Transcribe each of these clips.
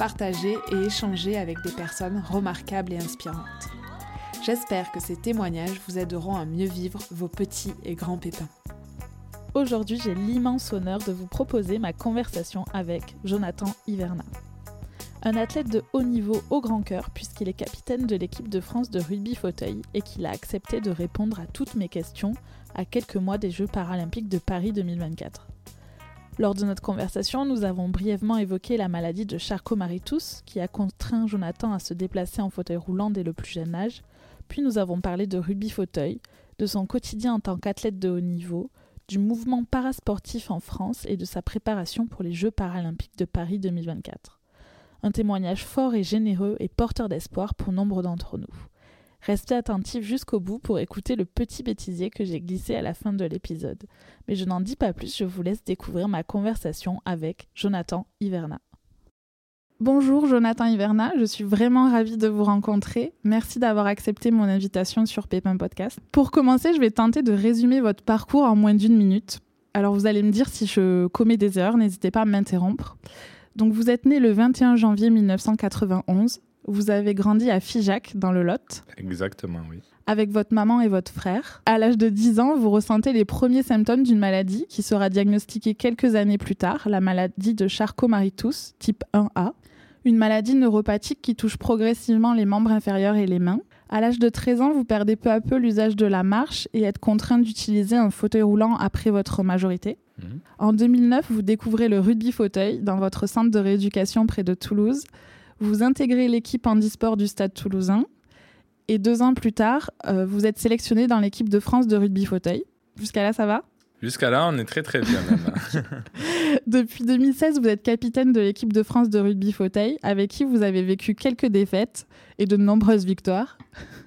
partager et échanger avec des personnes remarquables et inspirantes. J'espère que ces témoignages vous aideront à mieux vivre vos petits et grands pépins. Aujourd'hui, j'ai l'immense honneur de vous proposer ma conversation avec Jonathan Hiverna. Un athlète de haut niveau au grand cœur puisqu'il est capitaine de l'équipe de France de rugby fauteuil et qu'il a accepté de répondre à toutes mes questions à quelques mois des Jeux paralympiques de Paris 2024. Lors de notre conversation, nous avons brièvement évoqué la maladie de Charcot-Marie-Tooth qui a contraint Jonathan à se déplacer en fauteuil roulant dès le plus jeune âge. Puis nous avons parlé de rugby fauteuil, de son quotidien en tant qu'athlète de haut niveau, du mouvement parasportif en France et de sa préparation pour les Jeux paralympiques de Paris 2024. Un témoignage fort et généreux et porteur d'espoir pour nombre d'entre nous. Restez attentifs jusqu'au bout pour écouter le petit bêtisier que j'ai glissé à la fin de l'épisode. Mais je n'en dis pas plus, je vous laisse découvrir ma conversation avec Jonathan Hiverna. Bonjour Jonathan Hiverna, je suis vraiment ravie de vous rencontrer. Merci d'avoir accepté mon invitation sur Pépin Podcast. Pour commencer, je vais tenter de résumer votre parcours en moins d'une minute. Alors vous allez me dire si je commets des erreurs, n'hésitez pas à m'interrompre. Donc vous êtes né le 21 janvier 1991 vous avez grandi à Figeac, dans le Lot. Exactement, oui. Avec votre maman et votre frère. À l'âge de 10 ans, vous ressentez les premiers symptômes d'une maladie qui sera diagnostiquée quelques années plus tard, la maladie de Charcot-Marie-Tooth, type 1A. Une maladie neuropathique qui touche progressivement les membres inférieurs et les mains. À l'âge de 13 ans, vous perdez peu à peu l'usage de la marche et êtes contraint d'utiliser un fauteuil roulant après votre majorité. Mhm. En 2009, vous découvrez le rugby fauteuil dans votre centre de rééducation près de Toulouse. Vous intégrez l'équipe handisport du Stade toulousain et deux ans plus tard, euh, vous êtes sélectionné dans l'équipe de France de rugby fauteuil. Jusqu'à là, ça va? Jusqu'à là, on est très très bien même. Depuis 2016, vous êtes capitaine de l'équipe de France de rugby fauteuil, avec qui vous avez vécu quelques défaites et de nombreuses victoires,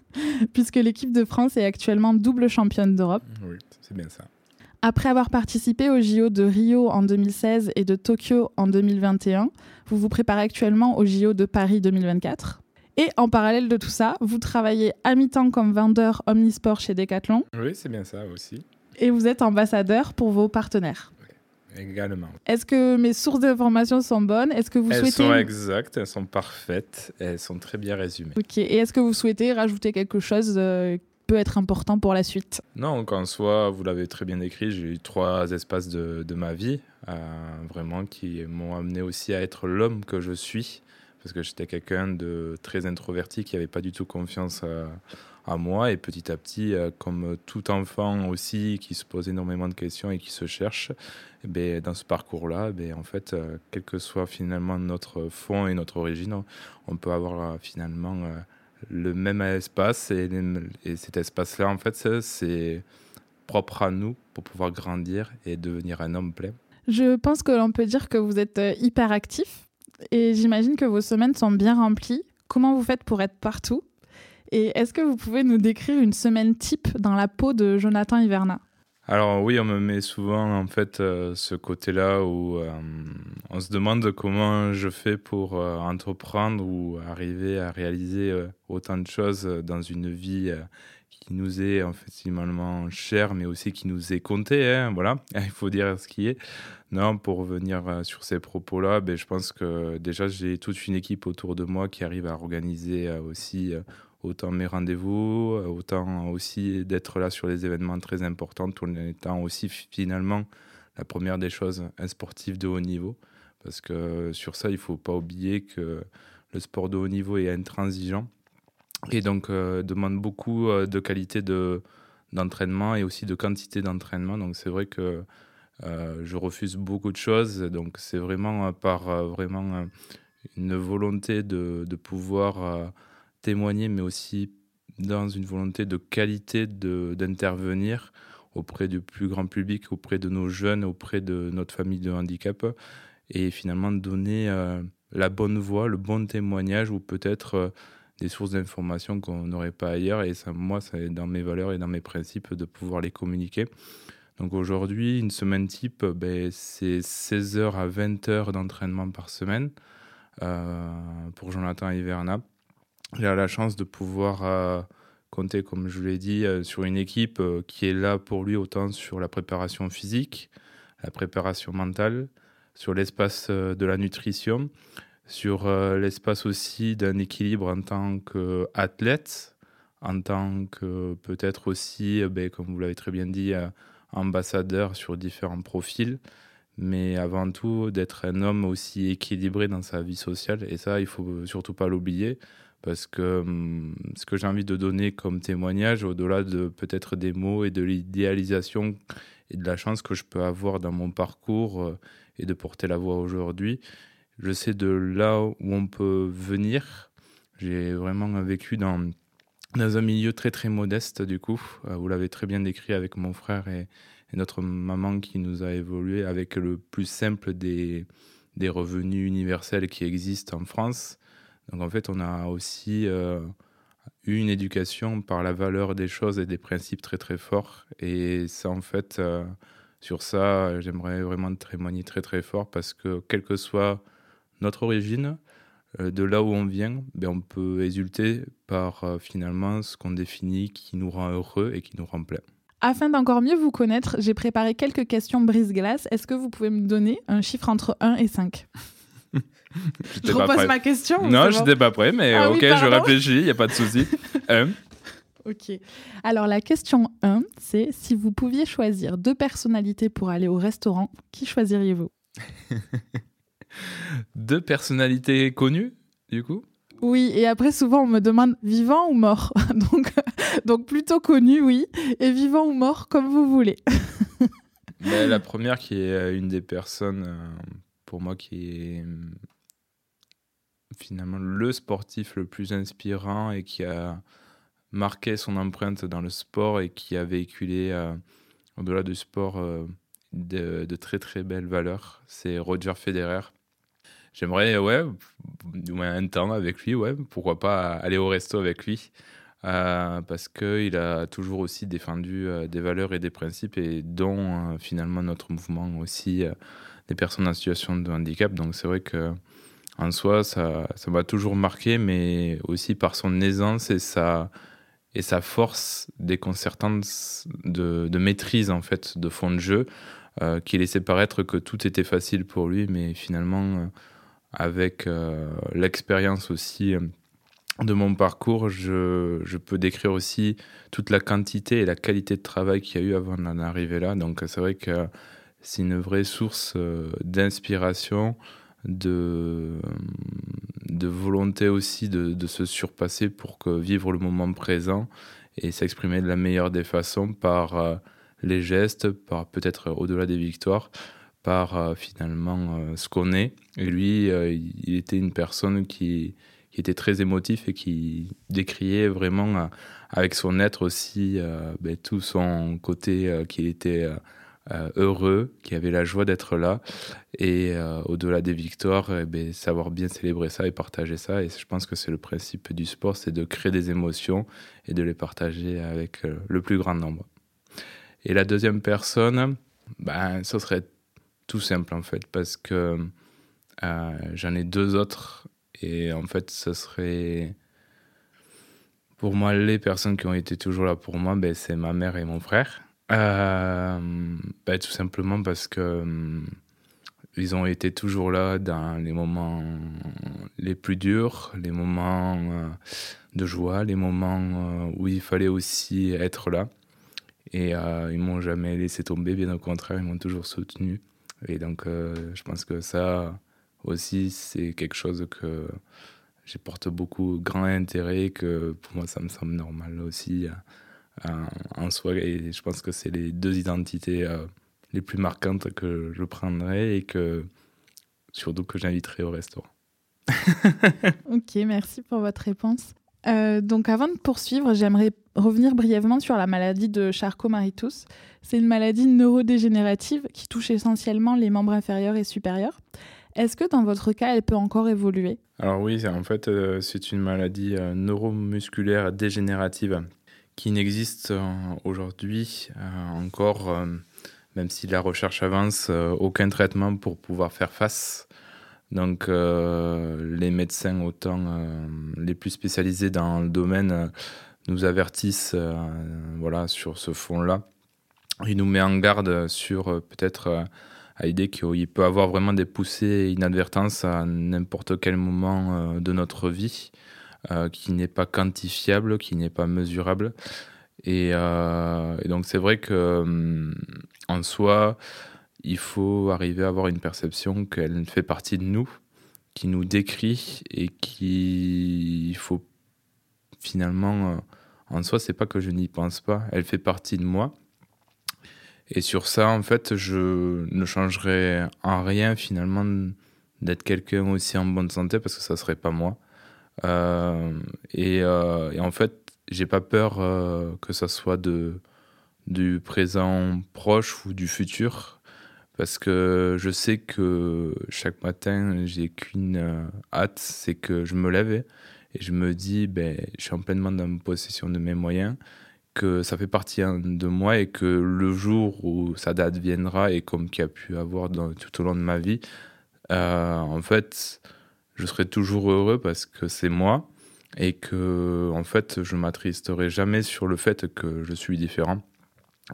puisque l'équipe de France est actuellement double championne d'Europe. Oui, c'est bien ça. Après avoir participé aux JO de Rio en 2016 et de Tokyo en 2021, vous vous préparez actuellement aux JO de Paris 2024. Et en parallèle de tout ça, vous travaillez à mi-temps comme vendeur omnisport chez Decathlon. Oui, c'est bien ça aussi. Et vous êtes ambassadeur pour vos partenaires. Oui, également. Est-ce que mes sources d'informations sont bonnes? Est-ce que vous elles souhaitez sont exactes, elles sont parfaites, elles sont très bien résumées. Ok. Et est-ce que vous souhaitez rajouter quelque chose euh, peut être important pour la suite. Non, qu'en soi, vous l'avez très bien décrit, j'ai eu trois espaces de, ma vie, euh, vraiment, qui m'ont amené aussi à être l'homme que je suis, parce que j'étais quelqu'un de très introverti qui n'avait pas du tout confiance euh, à moi, et petit à petit, euh, comme tout enfant aussi, qui se pose énormément de questions et qui se cherche, eh ben, dans ce parcours-là, ben, en fait, quel que soit finalement notre fond et notre origine, on peut avoir finalement le même espace et, cet espace-là, en fait, c'est propre à nous pour pouvoir grandir et devenir un homme plein. Je pense que l'on peut dire que vous êtes euh, hyper actif et j'imagine que vos semaines sont bien remplies. Comment vous faites pour être partout? Et est-ce que vous pouvez nous décrire une semaine type dans la peau de Jonathan Hiverna? Alors oui, on me met souvent en fait euh, ce côté-là où euh, on se demande comment je fais pour euh, entreprendre ou arriver à réaliser autant de choses dans une vie qui nous est en fait finalement chère, mais aussi qui nous est comptée. Hein, voilà, il faut dire ce qui est. Non, pour revenir sur ces propos-là, ben, je pense que déjà j'ai toute une équipe autour de moi qui arrive à organiser aussi autant mes rendez-vous, euh, autant aussi d'être là sur les événements très importants, tout en étant aussi finalement la première des choses, un sportif de haut niveau. Parce que sur ça, il ne faut pas oublier que le sport de haut niveau est intransigeant et donc euh, demande beaucoup euh, de qualité de, d'entraînement et aussi de quantité d'entraînement. Donc c'est vrai que je refuse beaucoup de choses. Donc c'est vraiment par vraiment une volonté de, de pouvoir témoigner, mais aussi dans une volonté de qualité d'intervenir auprès du plus grand public, auprès de nos jeunes, auprès de notre famille de handicap, et finalement donner euh, la bonne voix, le bon témoignage, ou peut-être euh, des sources d'informations qu'on n'aurait pas ailleurs. Et ça, moi, c'est dans mes valeurs et dans mes principes de pouvoir les communiquer. Donc aujourd'hui, une semaine type, ben, c'est 16 h à 20 h d'entraînement par semaine euh, pour Jonathan Iverna. Il a la chance de pouvoir euh, compter, comme je l'ai dit, euh, sur une équipe qui est là pour lui autant sur la préparation physique, la préparation mentale, sur l'espace de la nutrition, sur l'espace aussi d'un équilibre en tant qu'athlète, en tant que peut-être aussi, ben, comme vous l'avez très bien dit, ambassadeur sur différents profils, mais avant tout d'être un homme aussi équilibré dans sa vie sociale. Et ça, il faut surtout pas l'oublier, parce que hum, ce que j'ai envie de donner comme témoignage, au-delà de peut-être des mots et de l'idéalisation et de la chance que je peux avoir dans mon parcours euh, et de porter la voix aujourd'hui, je sais de là où on peut venir. J'ai vraiment vécu dans dans un milieu très très modeste du coup. Euh, vous l'avez très bien décrit avec mon frère et, notre maman qui nous a évolué avec le plus simple des, des revenus universels qui existent en France. Donc en fait, on a aussi eu une éducation par la valeur des choses et des principes très très forts. Et ça, en fait, euh, sur ça, j'aimerais vraiment témoigner très très fort parce que quelle que soit notre origine, euh, de là où on vient, ben on peut exulter par euh, finalement ce qu'on définit qui nous rend heureux et qui nous rend plein. Afin d'encore mieux vous connaître, j'ai préparé quelques questions brise-glace. Est-ce que vous pouvez me donner un chiffre entre 1 et 5 Je repose ma question Non, je n'étais pas prêt, mais ah ok, je réfléchis, il n'y a pas de souci. Ok. Alors la question 1, c'est si vous pouviez choisir deux personnalités pour aller au restaurant, qui choisiriez-vous? Deux personnalités connues, du coup? Oui, et après, souvent, on me demande vivant ou mort. donc, donc plutôt connu, oui, et vivant ou mort, comme vous voulez. la première, qui est euh, une des personnes, euh, pour moi, qui est finalement le sportif le plus inspirant et qui a marqué son empreinte dans le sport et qui a véhiculé, euh, au-delà du sport, de, de, très très belles valeurs. C'est Roger Federer. J'aimerais, ouais, du moins un temps avec lui, ouais, pourquoi pas aller au resto avec lui. Euh, parce qu'il a toujours aussi défendu euh, des valeurs et des principes, et dont euh, finalement notre mouvement aussi des personnes en situation de handicap. Donc c'est vrai que en soi, ça, ça m'a toujours marqué, mais aussi par son aisance et sa, et sa force déconcertante de, de maîtrise en fait de fond de jeu, qui laissait paraître que tout était facile pour lui, mais finalement avec euh, l'expérience aussi euh, de mon parcours, je, je, peux décrire aussi toute la quantité et la qualité de travail qu'il y a eu avant d'en arriver là. Donc c'est vrai que c'est une vraie source euh, d'inspiration, de, de volonté aussi de, de, se surpasser pour que vivre le moment présent et s'exprimer de la meilleure des façons par les gestes, par peut-être au-delà des victoires, par euh, finalement euh, ce qu'on est. Et lui, euh, il était une personne qui, qui, était très émotif et qui décriait vraiment avec son être aussi ben, tout son côté qu'il était heureux, qui avait la joie d'être là. Et au-delà des victoires, eh ben, savoir bien célébrer ça et partager ça. Et je pense que c'est le principe du sport, c'est de créer des émotions et de les partager avec le plus grand nombre. Et la deuxième personne, ben, ce serait tout simple en fait, parce que euh, j'en ai deux autres et en fait, ce serait pour moi les personnes qui ont été toujours là pour moi, ben, c'est ma mère et mon frère. Euh, ben, tout simplement parce que euh, ils ont été toujours là dans les moments les plus durs, les moments de joie, les moments où il fallait aussi être là. Et ils m'ont jamais laissé tomber, bien au contraire, ils m'ont toujours soutenu. Et donc, euh, je pense que ça aussi, c'est quelque chose que je porte beaucoup grand intérêt, que pour moi, ça me semble normal aussi euh, en soi. Et je pense que c'est les deux identités euh, les plus marquantes que je prendrai et que surtout que j'inviterai au restaurant. ok, merci pour votre réponse. Euh, donc avant de poursuivre, j'aimerais revenir brièvement sur la maladie de Charcot-Marie-Tooth. C'est une maladie neurodégénérative qui touche essentiellement les membres inférieurs et supérieurs. Est-ce que dans votre cas, elle peut encore évoluer? Alors oui, en fait, euh, c'est une maladie euh, neuromusculaire dégénérative qui n'existe aujourd'hui encore, même si la recherche avance, aucun traitement pour pouvoir faire face. Donc les médecins, autant les plus spécialisés dans le domaine, nous avertissent voilà, sur ce fond-là. Il nous met en garde sur peut-être l'idée qu'il peut avoir vraiment des poussées inadvertances à n'importe quel moment euh, de notre vie, euh, qui n'est pas quantifiable, qui n'est pas mesurable. Et, euh, donc c'est vrai que en soi, il faut arriver à avoir une perception qu'elle fait partie de nous, qui nous décrit et qui il faut finalement en soi c'est pas que je n'y pense pas, elle fait partie de moi et sur ça, en fait, je ne changerais en rien finalement d'être quelqu'un aussi en bonne santé parce que ça serait pas moi. Euh, euh, et, en fait, j'ai pas peur euh, que ça soit de, du présent proche ou du futur parce que je sais que chaque matin, j'ai qu'une hâte, c'est que je me lève et je me dis, ben, je suis en pleinement dans possession de mes moyens que ça fait partie hein, de moi et que le jour où sa date viendra et comme qu'il y a pu avoir dans, tout au long de ma vie, en fait, je serai toujours heureux parce que c'est moi et que en fait, je m'attristerai jamais sur le fait que je suis différent.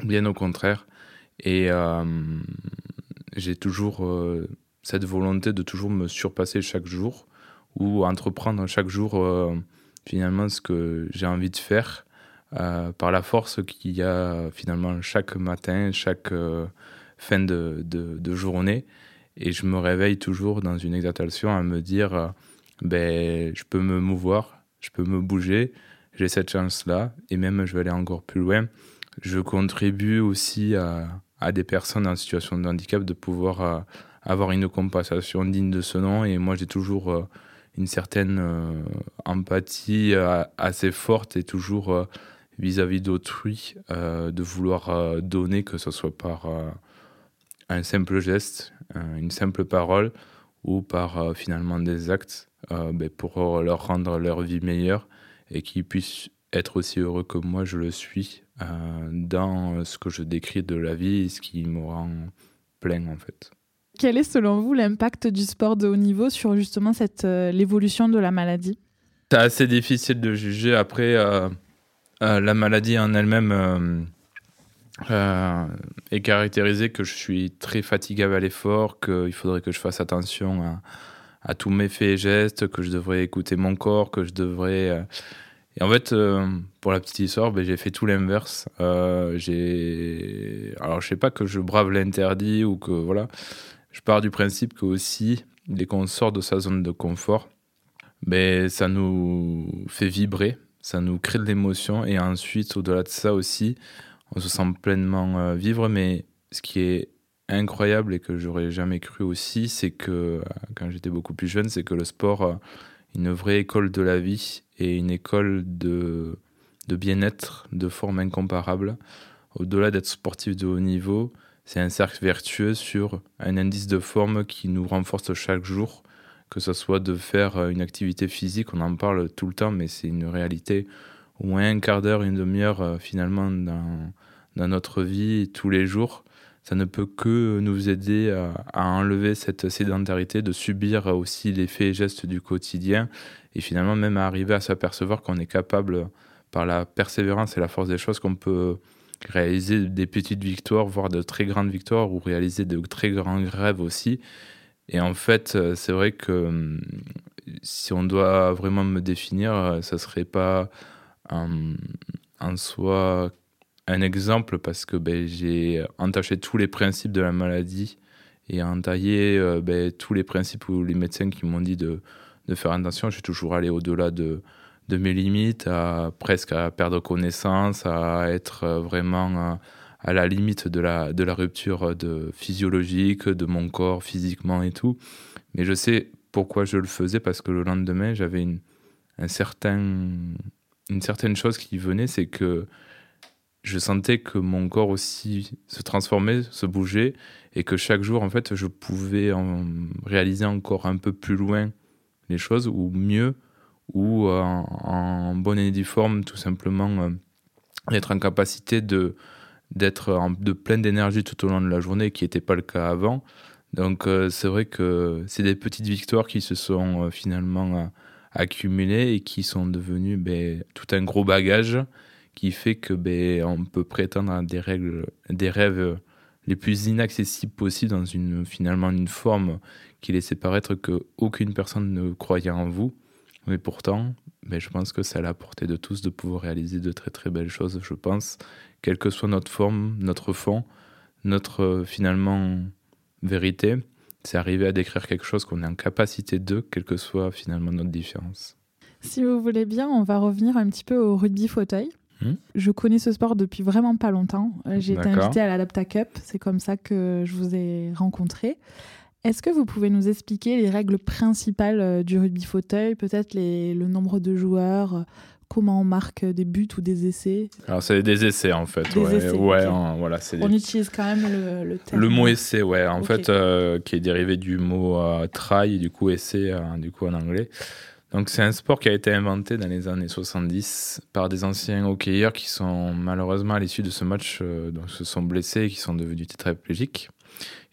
Bien au contraire. Et euh, j'ai toujours euh, cette volonté de toujours me surpasser chaque jour ou entreprendre chaque jour finalement ce que j'ai envie de faire euh, par la force qu'il y a finalement chaque matin, chaque euh, fin de, journée. Et je me réveille toujours dans une exaltation à me dire euh, ben, je peux me mouvoir, je peux me bouger, j'ai cette chance-là, et même je vais aller encore plus loin. Je contribue aussi à, des personnes en situation de handicap de pouvoir avoir une compensation digne de ce nom. Et moi, j'ai toujours une certaine empathie assez forte et toujours vis-à-vis d'autrui, euh, de vouloir euh, donner, que ce soit par euh, un simple geste, une simple parole ou par finalement des actes ben, pour leur rendre leur vie meilleure et qu'ils puissent être aussi heureux que moi je le suis dans ce que je décris de la vie et ce qui me rend plein en fait. Quel est selon vous l'impact du sport de haut niveau sur justement cette l'évolution de la maladie? C'est assez difficile de juger après. Euh, la maladie en elle-même euh, euh, est caractérisée que je suis très fatigable à l'effort, qu'il faudrait que je fasse attention à, tous mes faits et gestes, que je devrais écouter mon corps, que je devrais... Et en fait, pour la petite histoire, ben, j'ai fait tout l'inverse. j'ai... Alors, je sais pas que je brave l'interdit ou que... Voilà. Je pars du principe que aussi, dès qu'on sort de sa zone de confort, ben, ça nous fait vibrer ça nous crée de l'émotion et ensuite au-delà de ça aussi on se sent pleinement euh, vivre mais ce qui est incroyable et que j'aurais jamais cru aussi c'est que euh, quand j'étais beaucoup plus jeune c'est que le sport euh, une vraie école de la vie et une école de, de bien-être de forme incomparable au-delà d'être sportif de haut niveau c'est un cercle vertueux sur un indice de forme qui nous renforce chaque jour que ce soit de faire une activité physique, on en parle tout le temps, mais c'est une réalité. Au moins un quart d'heure, une demi-heure euh, finalement dans, dans, notre vie tous les jours, ça ne peut que nous aider à, enlever cette sédentarité, de subir aussi les faits et gestes du quotidien, et finalement même à arriver à s'apercevoir qu'on est capable, par la persévérance et la force des choses, qu'on peut réaliser des petites victoires, voire de très grandes victoires, ou réaliser de très grands rêves aussi. Et en fait, euh, c'est vrai que hum, si on doit vraiment me définir, euh, ça serait pas en soi un exemple parce que ben, j'ai entaché tous les principes de la maladie et entaillé euh, ben, tous les principes où les médecins qui m'ont dit de, faire attention. J'ai toujours allé au-delà de, mes limites, à, presque à perdre connaissance, à être vraiment à la limite de la, de la rupture de physiologique, de mon corps physiquement et tout. Mais je sais pourquoi je le faisais, parce que le lendemain, j'avais un certain, une certaine chose qui venait, c'est que je sentais que mon corps aussi se transformait, se bougeait, et que chaque jour, en fait, je pouvais en réaliser encore un peu plus loin les choses, ou mieux, ou en, en bonne et due forme, tout simplement, euh, d'être en capacité de d'être de pleine d'énergie tout au long de la journée, qui n'était pas le cas avant. Donc euh, c'est vrai que c'est des petites victoires qui se sont euh, finalement accumulées et qui sont devenues ben, tout un gros bagage qui fait que ben, on peut prétendre à des rêves les plus inaccessibles possibles dans une finalement une forme qui laissait paraître que aucune personne ne croyait en vous. Mais pourtant, ben, je pense que c'est à la portée de tous de pouvoir réaliser de très très belles choses, je pense, quelle que soit notre forme, notre fond, notre finalement vérité, c'est arriver à décrire quelque chose qu'on est en capacité de, quelle que soit finalement notre différence. Si vous voulez bien, on va revenir un petit peu au rugby fauteuil. Hmm. Je connais ce sport depuis vraiment pas longtemps. Euh, j'ai été invitée à l'Adapta Cup, c'est comme ça que je vous ai rencontré. Est-ce que vous pouvez nous expliquer les règles principales euh, du rugby fauteuil, peut-être le nombre de joueurs, comment on marque des buts ou des essais Alors c'est des essais en fait. Des ouais, essais, ouais, en- voilà, c'est des On utilise quand même le, le terme. Le mot essai, ouais, en fait, euh, qui est dérivé du mot euh, try, du coup essai, euh, du coup en anglais. Donc c'est un sport qui a été inventé dans les années 70 par des anciens hockeyeurs qui sont malheureusement à l'issue de ce match donc, se sont blessés et qui sont devenus tétraplégiques.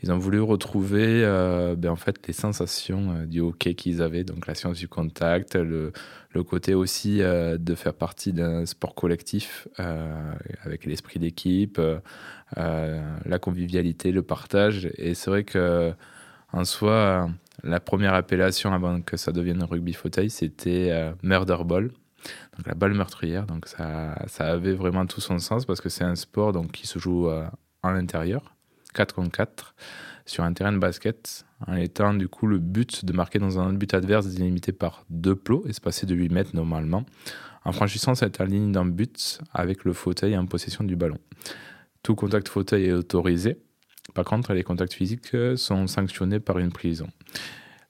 Ils ont voulu retrouver euh, ben, en fait les sensations euh, du hockey qu'ils avaient, donc la science du contact, le, le côté aussi euh, de faire partie d'un sport collectif euh, avec l'esprit d'équipe, euh, la convivialité, le partage. Et c'est vrai que en soi, la première appellation avant que ça devienne rugby fauteuil, c'était murder ball, donc la balle meurtrière. Donc ça, ça avait vraiment tout son sens parce que c'est un sport donc qui se joue en l'intérieur, 4 contre 4, sur un terrain de basket, en étant du coup le but de marquer dans un but adverse délimité par deux plots, espacés de 8 mètres normalement, en franchissant cette ligne d'un but avec le fauteuil en possession du ballon. Tout contact fauteuil est autorisé. Par contre, les contacts physiques sont sanctionnés par une prison.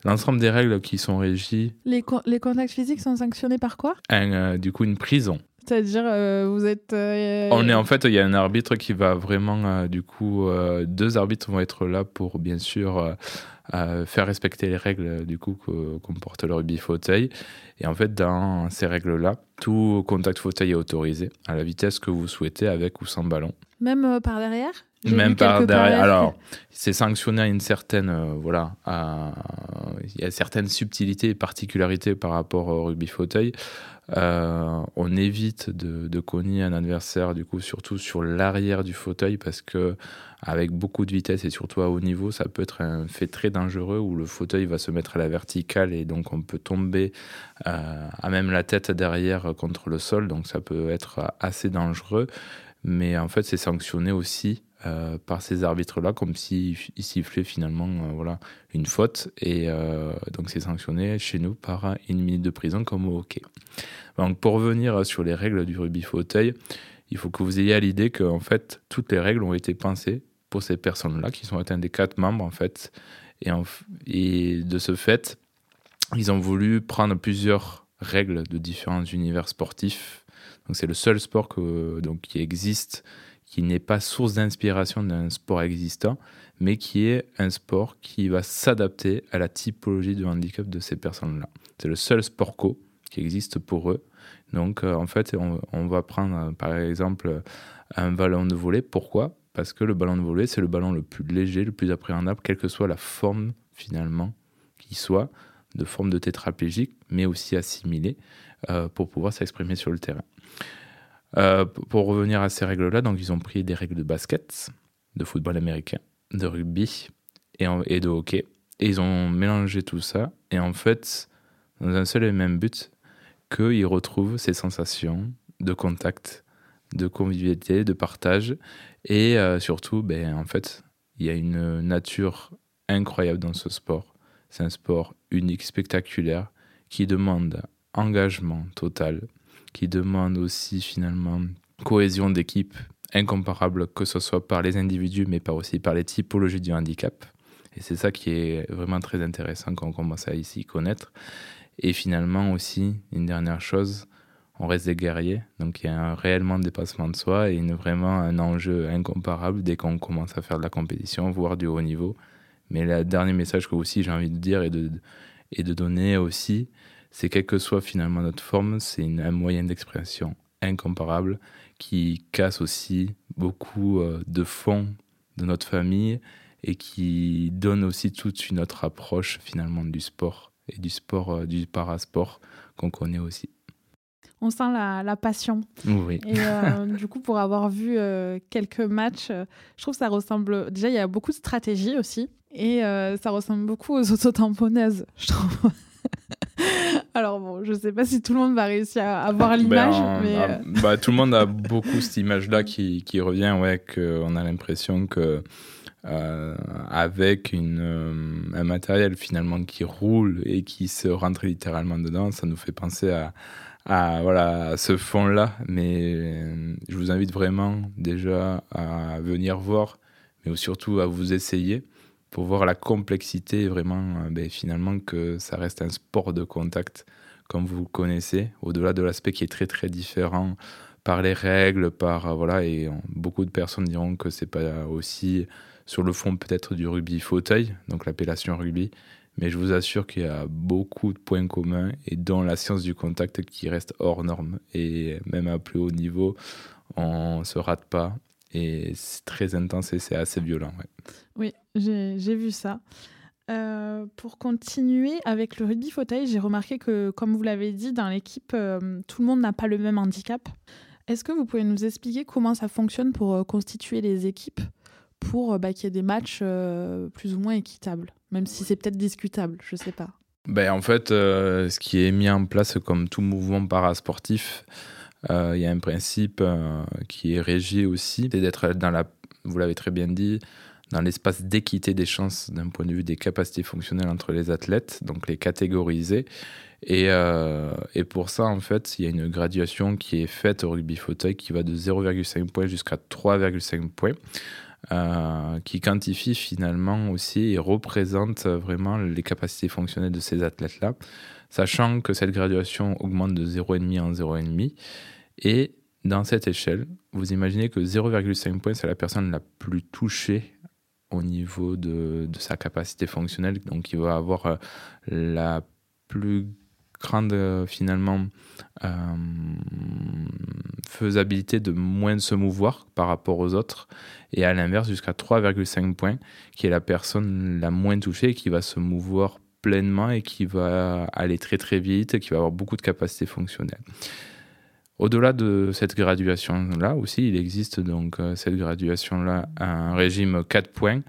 L'ensemble des règles qui sont régies, Les, co- les contacts physiques sont sanctionnés par quoi? Un, euh, du coup, une prison. C'est-à-dire, euh, vous êtes. euh, On est en fait, il y a un arbitre qui va vraiment, euh, du coup, deux arbitres vont être là pour bien sûr faire respecter les règles du coup comporte le rugby fauteuil. Et en fait, dans ces règles-là, tout contact fauteuil est autorisé à la vitesse que vous souhaitez, avec ou sans ballon. Même par derrière? Même par derrière. Alors, c'est sanctionné à une certaine, voilà, il y a certaines subtilités et particularités par rapport au rugby fauteuil. Euh, on évite de, de cogner un adversaire, du coup, surtout sur l'arrière du fauteuil, parce que avec beaucoup de vitesse et surtout à haut niveau, ça peut être un fait très dangereux où le fauteuil va se mettre à la verticale et donc on peut tomber euh, à même la tête derrière contre le sol, donc ça peut être assez dangereux. Mais en fait, c'est sanctionné aussi euh, par ces arbitres-là, comme s'ils ils sifflaient finalement euh, voilà, une faute. Et euh, donc, c'est sanctionné chez nous par une minute de prison, comme au hockey. Donc, pour revenir sur les règles du rugby fauteuil, il faut que vous ayez à l'idée que en fait, toutes les règles ont été pensées pour ces personnes-là, qui sont atteintes des quatre membres, en fait. Et, de ce fait, ils ont voulu prendre plusieurs règles de différents univers sportifs. Donc, c'est le seul sport qui existe qui n'est pas source d'inspiration d'un sport existant, mais qui est un sport qui va s'adapter à la typologie de handicap de ces personnes-là. C'est le seul sport co qui existe pour eux. Donc, euh, en fait, on, va prendre, euh, par exemple, un ballon de volet. Pourquoi? Parce que le ballon de volet, c'est le ballon le plus léger, le plus appréhendable, quelle que soit la forme, finalement, qui soit, de forme de tétraplégique, mais aussi assimilée, euh, pour pouvoir s'exprimer sur le terrain. Euh, pour revenir à ces règles-là, donc ils ont pris des règles de basket, de football américain, de rugby et, de hockey. Et ils ont mélangé tout ça. Et en fait, dans un seul et même but, qu'ils retrouvent ces sensations de contact, de convivialité, de partage. Et euh, surtout, ben, en fait, il y a une nature incroyable dans ce sport. C'est un sport unique, spectaculaire, qui demande engagement total, qui demande aussi finalement cohésion d'équipe incomparable, que ce soit par les individus, mais pas aussi par les typologies du handicap. Et c'est ça qui est vraiment très intéressant quand on commence à ici connaître. Et finalement aussi, une dernière chose, on reste des guerriers. Donc il y a un réellement dépassement de soi et une, vraiment un enjeu incomparable dès qu'on commence à faire de la compétition, voire du haut niveau. Mais le dernier message que aussi j'ai envie de dire et de, et de donner aussi, c'est quelle que soit finalement notre forme, c'est un moyen d'expression incomparable qui casse aussi beaucoup euh, de fonds de notre famille et qui donne aussi toute une autre approche finalement du sport et du sport, euh, du parasport qu'on connaît aussi. On sent la, passion. Oui. Et euh, du coup, pour avoir vu quelques matchs, je trouve que ça ressemble. Déjà, il y a beaucoup de stratégie aussi. Et ça ressemble beaucoup aux autotamponneuses, je trouve. Alors bon, je sais pas si tout le monde va réussir à avoir ben, l'image, mais... Euh, bah, tout le monde a beaucoup cette image-là qui, qui, revient, ouais, qu'on a l'impression que euh, avec une, euh, un matériel finalement qui roule et qui se rentre littéralement dedans, ça nous fait penser à, à voilà, ce fond-là. Mais je vous invite vraiment déjà à venir voir, mais surtout à vous essayer pour voir la complexité vraiment euh, ben, finalement que ça reste un sport de contact comme vous le connaissez au-delà de l'aspect qui est très très différent par les règles par euh, voilà et beaucoup de personnes diront que c'est pas aussi sur le fond peut-être du rugby fauteuil donc l'appellation rugby mais je vous assure qu'il y a beaucoup de points communs et dans la science du contact qui reste hors norme et même à plus haut niveau on se rate pas et c'est très intense et c'est assez violent. Oui, j'ai vu ça. Euh, pour continuer avec le rugby fauteuil, j'ai remarqué que, comme vous l'avez dit, dans l'équipe, euh, tout le monde n'a pas le même handicap. Est-ce que vous pouvez nous expliquer comment ça fonctionne pour euh, constituer les équipes pour bah, qu'il y ait des matchs plus ou moins équitables, même si c'est peut-être discutable, je ne sais pas. Ben, en fait, ce qui est mis en place comme tout mouvement parasportif, il y a un principe qui est régi aussi, c'est d'être dans la, vous l'avez très bien dit, dans l'espace d'équité des chances d'un point de vue des capacités fonctionnelles entre les athlètes, donc les catégoriser. Et, euh, et, pour ça, en fait, il y a une graduation qui est faite au rugby fauteuil qui va de 0,5 points jusqu'à 3,5 points, euh, qui quantifie finalement aussi et représente vraiment les capacités fonctionnelles de ces athlètes-là, sachant que cette graduation augmente de 0,5 en 0,5. Et dans cette échelle, vous imaginez que 0,5 points, c'est la personne la plus touchée au niveau de, de, sa capacité fonctionnelle. Donc, il va avoir euh, la plus grande, euh, finalement, euh, faisabilité de moins se mouvoir par rapport aux autres. Et à l'inverse, jusqu'à 3,5 points, qui est la personne la moins touchée, qui va se mouvoir pleinement et qui va aller très très vite, qui va avoir beaucoup de capacité fonctionnelle. Au-delà de cette graduation-là aussi, il existe donc euh, cette graduation-là, un régime 4 points.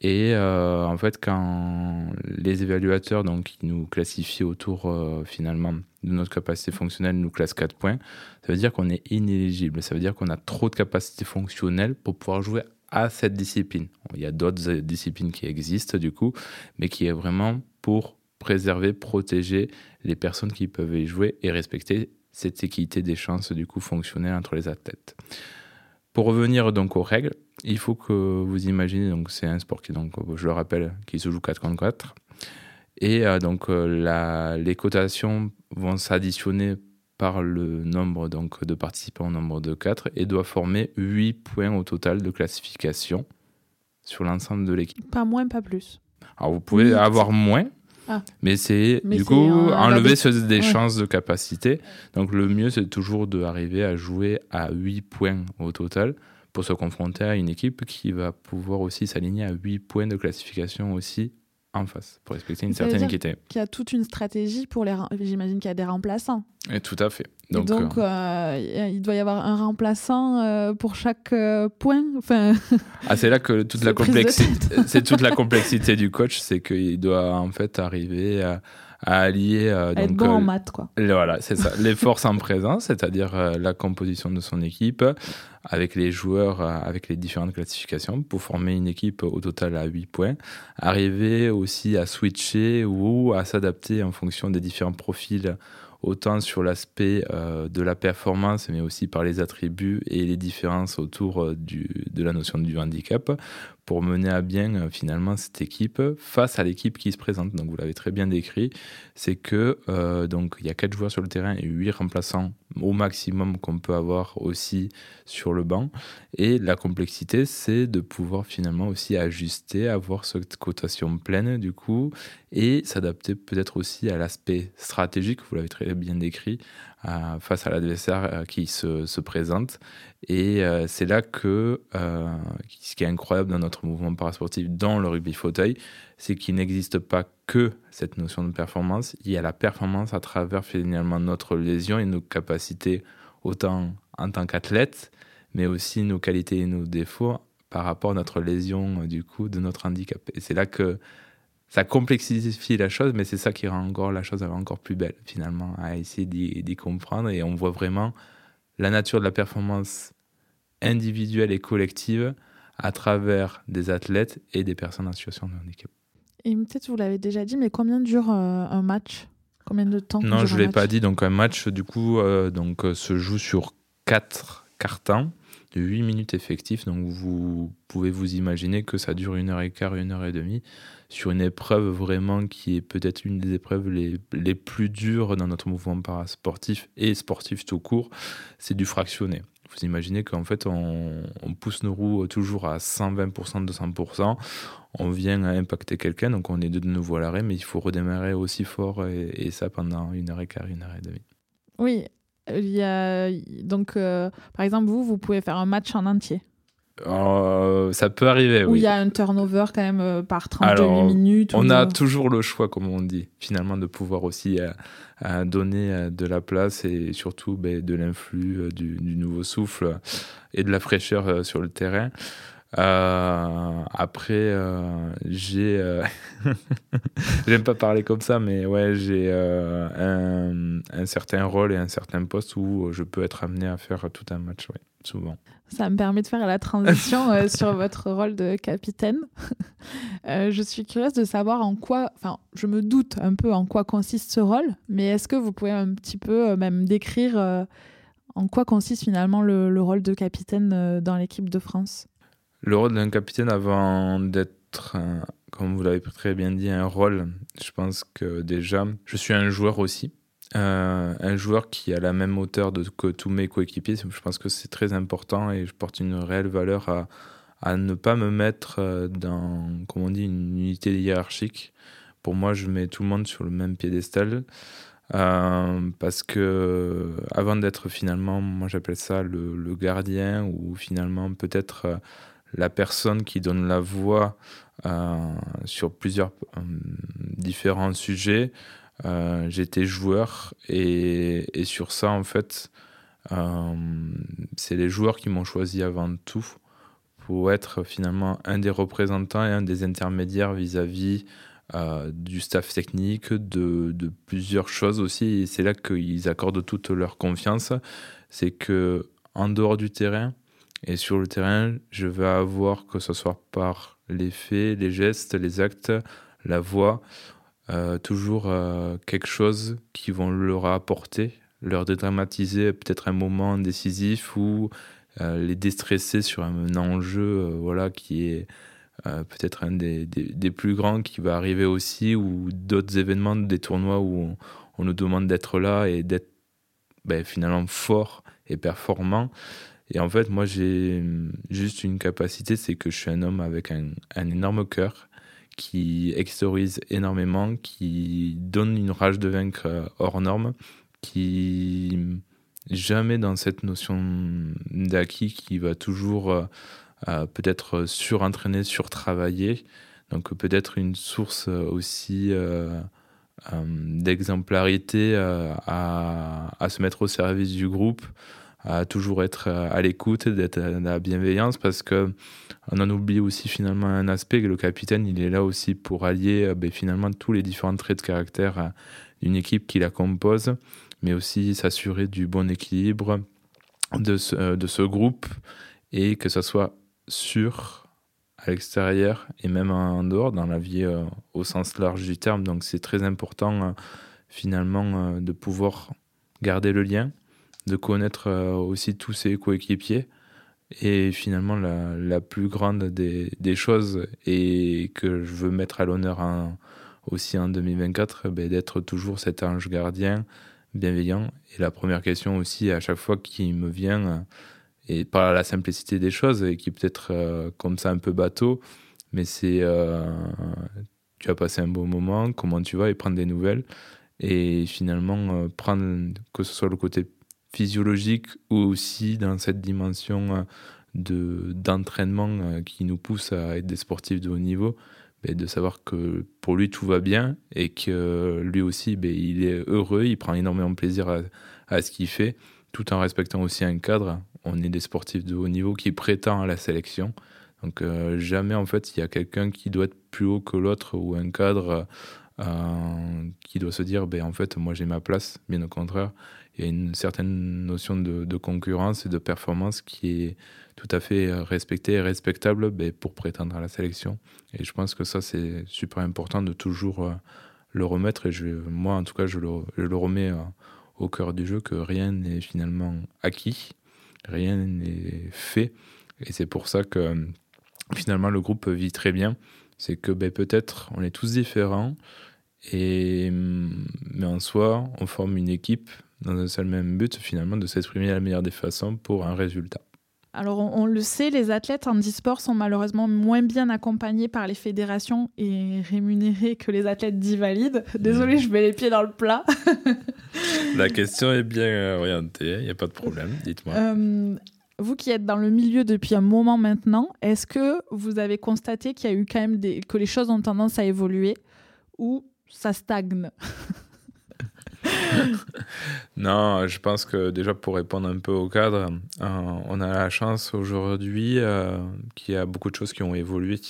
Et euh, en fait, quand les évaluateurs donc, qui nous classifient autour euh, finalement de notre capacité fonctionnelle nous classent 4 points, ça veut dire qu'on est inéligible. Ça veut dire qu'on a trop de capacité fonctionnelle pour pouvoir jouer à cette discipline. Il y a d'autres disciplines qui existent du coup, mais qui est vraiment pour préserver, protéger les personnes qui peuvent y jouer et respecter cette équité des chances du coup fonctionnelle entre les athlètes. Pour revenir donc aux règles, il faut que vous imaginez donc c'est un sport qui donc je le rappelle qui se joue 4 contre 4 et euh, donc euh, la, les cotations vont s'additionner par le nombre donc de participants au nombre de 4 et doit former 8 points au total de classification sur l'ensemble de l'équipe. Pas moins, pas plus. Alors vous pouvez avoir moins, ah. Mais c'est du coup enlever des chances de capacité. Donc le mieux, c'est toujours d'arriver à jouer à 8 points au total pour se confronter à une équipe qui va pouvoir aussi s'aligner à 8 points de classification aussi en face pour respecter une certaine équité. Il y a toute une stratégie pour les. J'imagine qu'il y a des remplaçants. Et tout à fait. Donc, euh, euh, il doit y avoir un remplaçant euh, pour chaque point. Enfin. Ah, c'est là que toute la complexité. c'est toute la complexité du coach, c'est qu'il doit en fait arriver à à allier euh, donc, être bon en maths quoi. Voilà, c'est ça. les forces en présence, c'est-à-dire la composition de son équipe avec les joueurs, avec les différentes classifications pour former une équipe au total à 8 points. Arriver aussi à switcher ou à s'adapter en fonction des différents profils autant sur l'aspect euh, de la performance, mais aussi par les attributs et les différences autour euh, du, de la notion du handicap, pour mener à bien euh, finalement cette équipe face à l'équipe qui se présente. Donc vous l'avez très bien décrit, c'est que euh, donc il y a quatre joueurs sur le terrain et huit remplaçants au maximum qu'on peut avoir aussi sur le banc. Et la complexité, c'est de pouvoir finalement aussi ajuster, avoir cette cotation pleine du coup et s'adapter peut-être aussi à l'aspect stratégique. Vous l'avez très bien décrit face à l'adversaire euh, qui se, se, présente. Et euh, c'est là que euh, ce qui est incroyable dans notre mouvement parasportif, dans le rugby fauteuil, c'est qu'il n'existe pas que cette notion de performance. Il y a la performance à travers finalement notre lésion et nos capacités, autant en tant qu'athlète, mais aussi nos qualités et nos défauts par rapport à notre lésion, du coup, de notre handicap. Et c'est là que ça complexifie la chose, mais c'est ça qui rend encore la chose encore plus belle, finalement, à essayer d'y comprendre. Et on voit vraiment la nature de la performance individuelle et collective à travers des athlètes et des personnes en situation de handicap. Et peut-être vous l'avez déjà dit, mais combien dure euh, un match? Combien de temps Non, je ne l'ai pas dit. Donc un match, du coup, euh, donc, euh, se joue sur quatre cartons de 8 minutes effectives. Donc vous pouvez vous imaginer que ça dure une heure et quart, une heure et demie sur une épreuve vraiment qui est peut-être une des épreuves les, les plus dures dans notre mouvement parasportif et sportif tout court, c'est du fractionné. Vous imaginez qu'en fait, on, pousse nos roues toujours à 120%, 200%. On vient à impacter quelqu'un, donc on est de nouveau à l'arrêt, mais il faut redémarrer aussi fort et, ça pendant une heure et quart, une heure et demie. Oui, il y a donc euh, par exemple vous, vous pouvez faire un match en entier. Euh, ça peut arriver, Où il y a un turnover quand même euh, par 38 minutes. On a toujours le choix, comme on dit, finalement, de pouvoir aussi euh, donner de la place et surtout ben, de l'influx, du, du, nouveau souffle et de la fraîcheur sur le terrain. Après, j'ai. J'aime pas parler comme ça, mais ouais, j'ai un, certain rôle et un certain poste où je peux être amené à faire tout un match, souvent. Ça me permet de faire la transition euh, sur votre rôle de capitaine. Euh, je suis curieuse de savoir en quoi, enfin, je me doute un peu en quoi consiste ce rôle, mais est-ce que vous pouvez un petit peu euh, même décrire en quoi consiste finalement le, rôle de capitaine dans l'équipe de France? Le rôle d'un capitaine avant d'être, comme vous l'avez très bien dit, un rôle, je pense que déjà, je suis un joueur aussi. Euh, un joueur qui a la même hauteur que tous mes coéquipiers. Je pense que c'est très important et je porte une réelle valeur à, à, ne pas me mettre euh, dans, comme on dit, une unité hiérarchique. Pour moi, je mets tout le monde sur le même piédestal. Euh, parce que avant d'être finalement, moi j'appelle ça le, gardien ou finalement peut-être la personne qui donne la voix sur plusieurs différents sujets, euh, j'étais joueur et, sur ça, en fait, euh, c'est les joueurs qui m'ont choisi avant tout pour être finalement un des représentants et un des intermédiaires vis-à-vis euh, du staff technique, de, de, plusieurs choses aussi. C'est là qu'ils accordent toute leur confiance. C'est que en dehors du terrain et sur le terrain, je vais avoir que ce soit par les faits, les gestes, les actes, la voix, euh, toujours euh, quelque chose qui vont leur apporter, leur dédramatiser peut-être un moment décisif ou euh, les déstresser sur un enjeu voilà, qui est peut-être un des, des, plus grands qui va arriver aussi, ou d'autres événements, des tournois où on, nous demande d'être là et d'être ben, finalement fort et performant. Et en fait, moi, j'ai juste une capacité, c'est que je suis un homme avec un, énorme cœur qui extorise énormément, qui donne une rage de vaincre euh, hors norme, qui jamais dans cette notion d'acquis qui va toujours euh, euh, peut-être surentraîner, surtravailler. Donc peut-être une source aussi d'exemplarité à, à, se mettre au service du groupe, à toujours être à l'écoute, d'être à la bienveillance, parce que on en oublie aussi finalement un aspect, que le capitaine, il est là aussi pour allier euh, ben, finalement tous les différents traits de caractère euh, d'une équipe qui la compose, mais aussi s'assurer du bon équilibre de ce, euh, de ce groupe et que ça soit sûr à l'extérieur et même en dehors, dans la vie au sens large du terme. Donc c'est très important finalement de pouvoir garder le lien, de connaître aussi tous ses coéquipiers Et finalement, la, plus grande des, des, choses et que je veux mettre à l'honneur aussi en 2024, ben, d'être toujours cet ange gardien bienveillant. Et la première question aussi, à chaque fois qui me vient, et par la simplicité des choses, et qui peut être euh, comme ça un peu bateau, mais c'est euh, tu as passé un bon moment, comment tu vas, et prendre des nouvelles. Et finalement, euh, prendre que ce soit le côté physiologique ou aussi dans cette dimension euh, de d'entraînement euh, qui nous pousse à être des sportifs de haut niveau, ben, de savoir que pour lui tout va bien et que lui aussi ben, il est heureux, il prend énormément de plaisir à, à ce qu'il fait, tout en respectant aussi un cadre. On est des sportifs de haut niveau qui prétend à la sélection. Donc euh, jamais en fait il y a quelqu'un qui doit être plus haut que l'autre ou un cadre qui doit se dire ben en fait moi j'ai ma place. Bien au contraire, il y a une certaine notion de, concurrence et de performance qui est tout à fait respectée et respectable ben, pour prétendre à la sélection. Et je pense que ça, c'est super important de toujours euh, le remettre. Et moi, en tout cas, je le, remets euh, au cœur du jeu que rien n'est finalement acquis, rien n'est fait. Et c'est pour ça que finalement le groupe vit très bien. C'est que ben, peut-être on est tous différents, et, mais en soi, on forme une équipe dans un seul même but, finalement, de s'exprimer de la meilleure des façons pour un résultat. Alors, on, le sait, les athlètes en e-sport sont malheureusement moins bien accompagnés par les fédérations et rémunérés que les athlètes dits valides. Désolé, mm. je mets les pieds dans le plat. la question est bien orientée, il n'y a pas de problème, dites-moi. Euh, vous qui êtes dans le milieu depuis un moment maintenant, est-ce que vous avez constaté qu'il y a eu quand même des... que les choses ont tendance à évoluer ou ça stagne? non, je pense que déjà pour répondre un peu au cadre, euh, on a la chance aujourd'hui euh, qu'il y a beaucoup de choses qui ont évolué.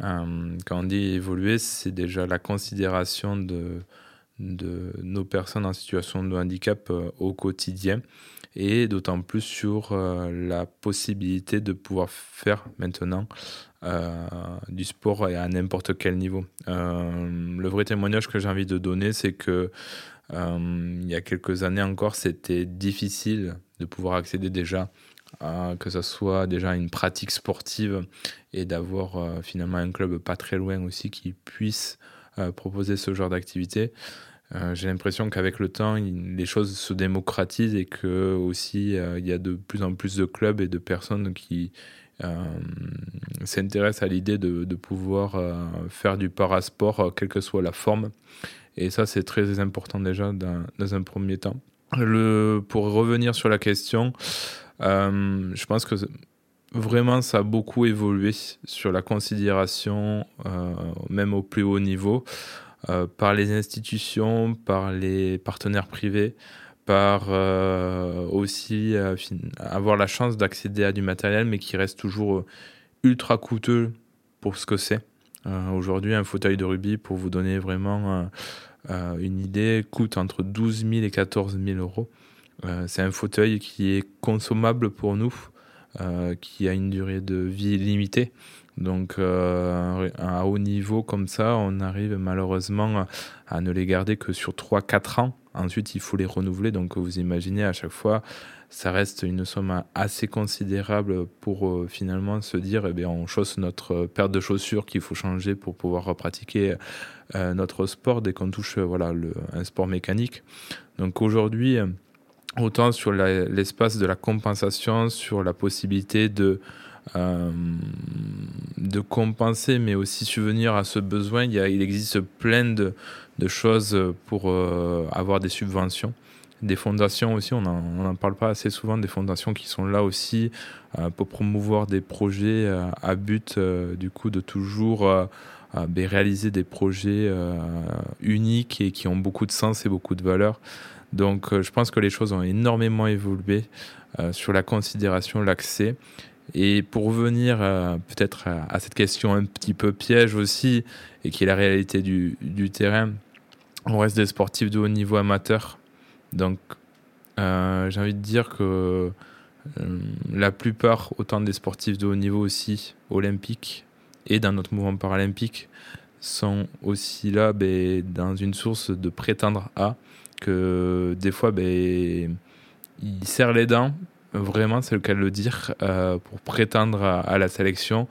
Euh, quand on dit évoluer, c'est déjà la considération de, de nos personnes en situation de handicap au quotidien et d'autant plus sur la possibilité de pouvoir faire maintenant du sport à n'importe quel niveau. le vrai témoignage que j'ai envie de donner, c'est que il y a quelques années encore, c'était difficile de pouvoir accéder déjà à que ce soit déjà une pratique sportive et d'avoir euh, finalement un club pas très loin aussi qui puisse euh, proposer ce genre d'activité. J'ai l'impression qu'avec le temps, les choses se démocratisent et que aussi il y a de plus en plus de clubs et de personnes qui s'intéressent à l'idée de, pouvoir faire du parasport, quelle que soit la forme. Et ça, c'est très important déjà dans, un premier temps. Pour revenir sur la question, euh, je pense que vraiment ça a beaucoup évolué sur la considération, euh, même au plus haut niveau, euh, par les institutions, par les partenaires privés, par aussi avoir la chance d'accéder à du matériel, mais qui reste toujours ultra coûteux pour ce que c'est. Euh, aujourd'hui, un fauteuil de rugby, pour vous donner vraiment euh, euh, une idée, coûte entre 12 000 et 14 000 euros. c'est un fauteuil qui est consommable pour nous, qui a une durée de vie limitée. Donc à haut niveau comme ça, on arrive malheureusement à ne les garder que sur 3-4 ans. Ensuite, il faut les renouveler. Donc vous imaginez à chaque fois ça reste une somme assez considérable pour euh, finalement se dire eh bien, on chausse notre paire de chaussures qu'il faut changer pour pouvoir pratiquer euh, notre sport dès qu'on touche voilà, un sport mécanique. Donc aujourd'hui, autant sur l'espace de la compensation, sur la possibilité de, euh, compenser, mais aussi subvenir à ce besoin, il, existe plein de choses pour avoir des subventions des fondations aussi, on n'en parle pas assez souvent, des fondations qui sont là aussi euh, pour promouvoir des projets euh, à but euh, du coup de toujours ben, réaliser des projets uniques et qui ont beaucoup de sens et beaucoup de valeur. Donc je pense que les choses ont énormément évolué sur la considération, l'accès. Et pour revenir peut-être à, cette question un petit peu piège aussi, et qui est la réalité du, terrain, on reste des sportifs de haut niveau amateur donc, euh, j'ai envie de dire que euh, la plupart, autant des sportifs de haut niveau aussi, olympiques et dans notre mouvement paralympique, sont aussi là ben, dans une source de prétendre à que des fois, ben, ils serrent les dents vraiment, c'est le cas de le dire, pour prétendre à, la sélection.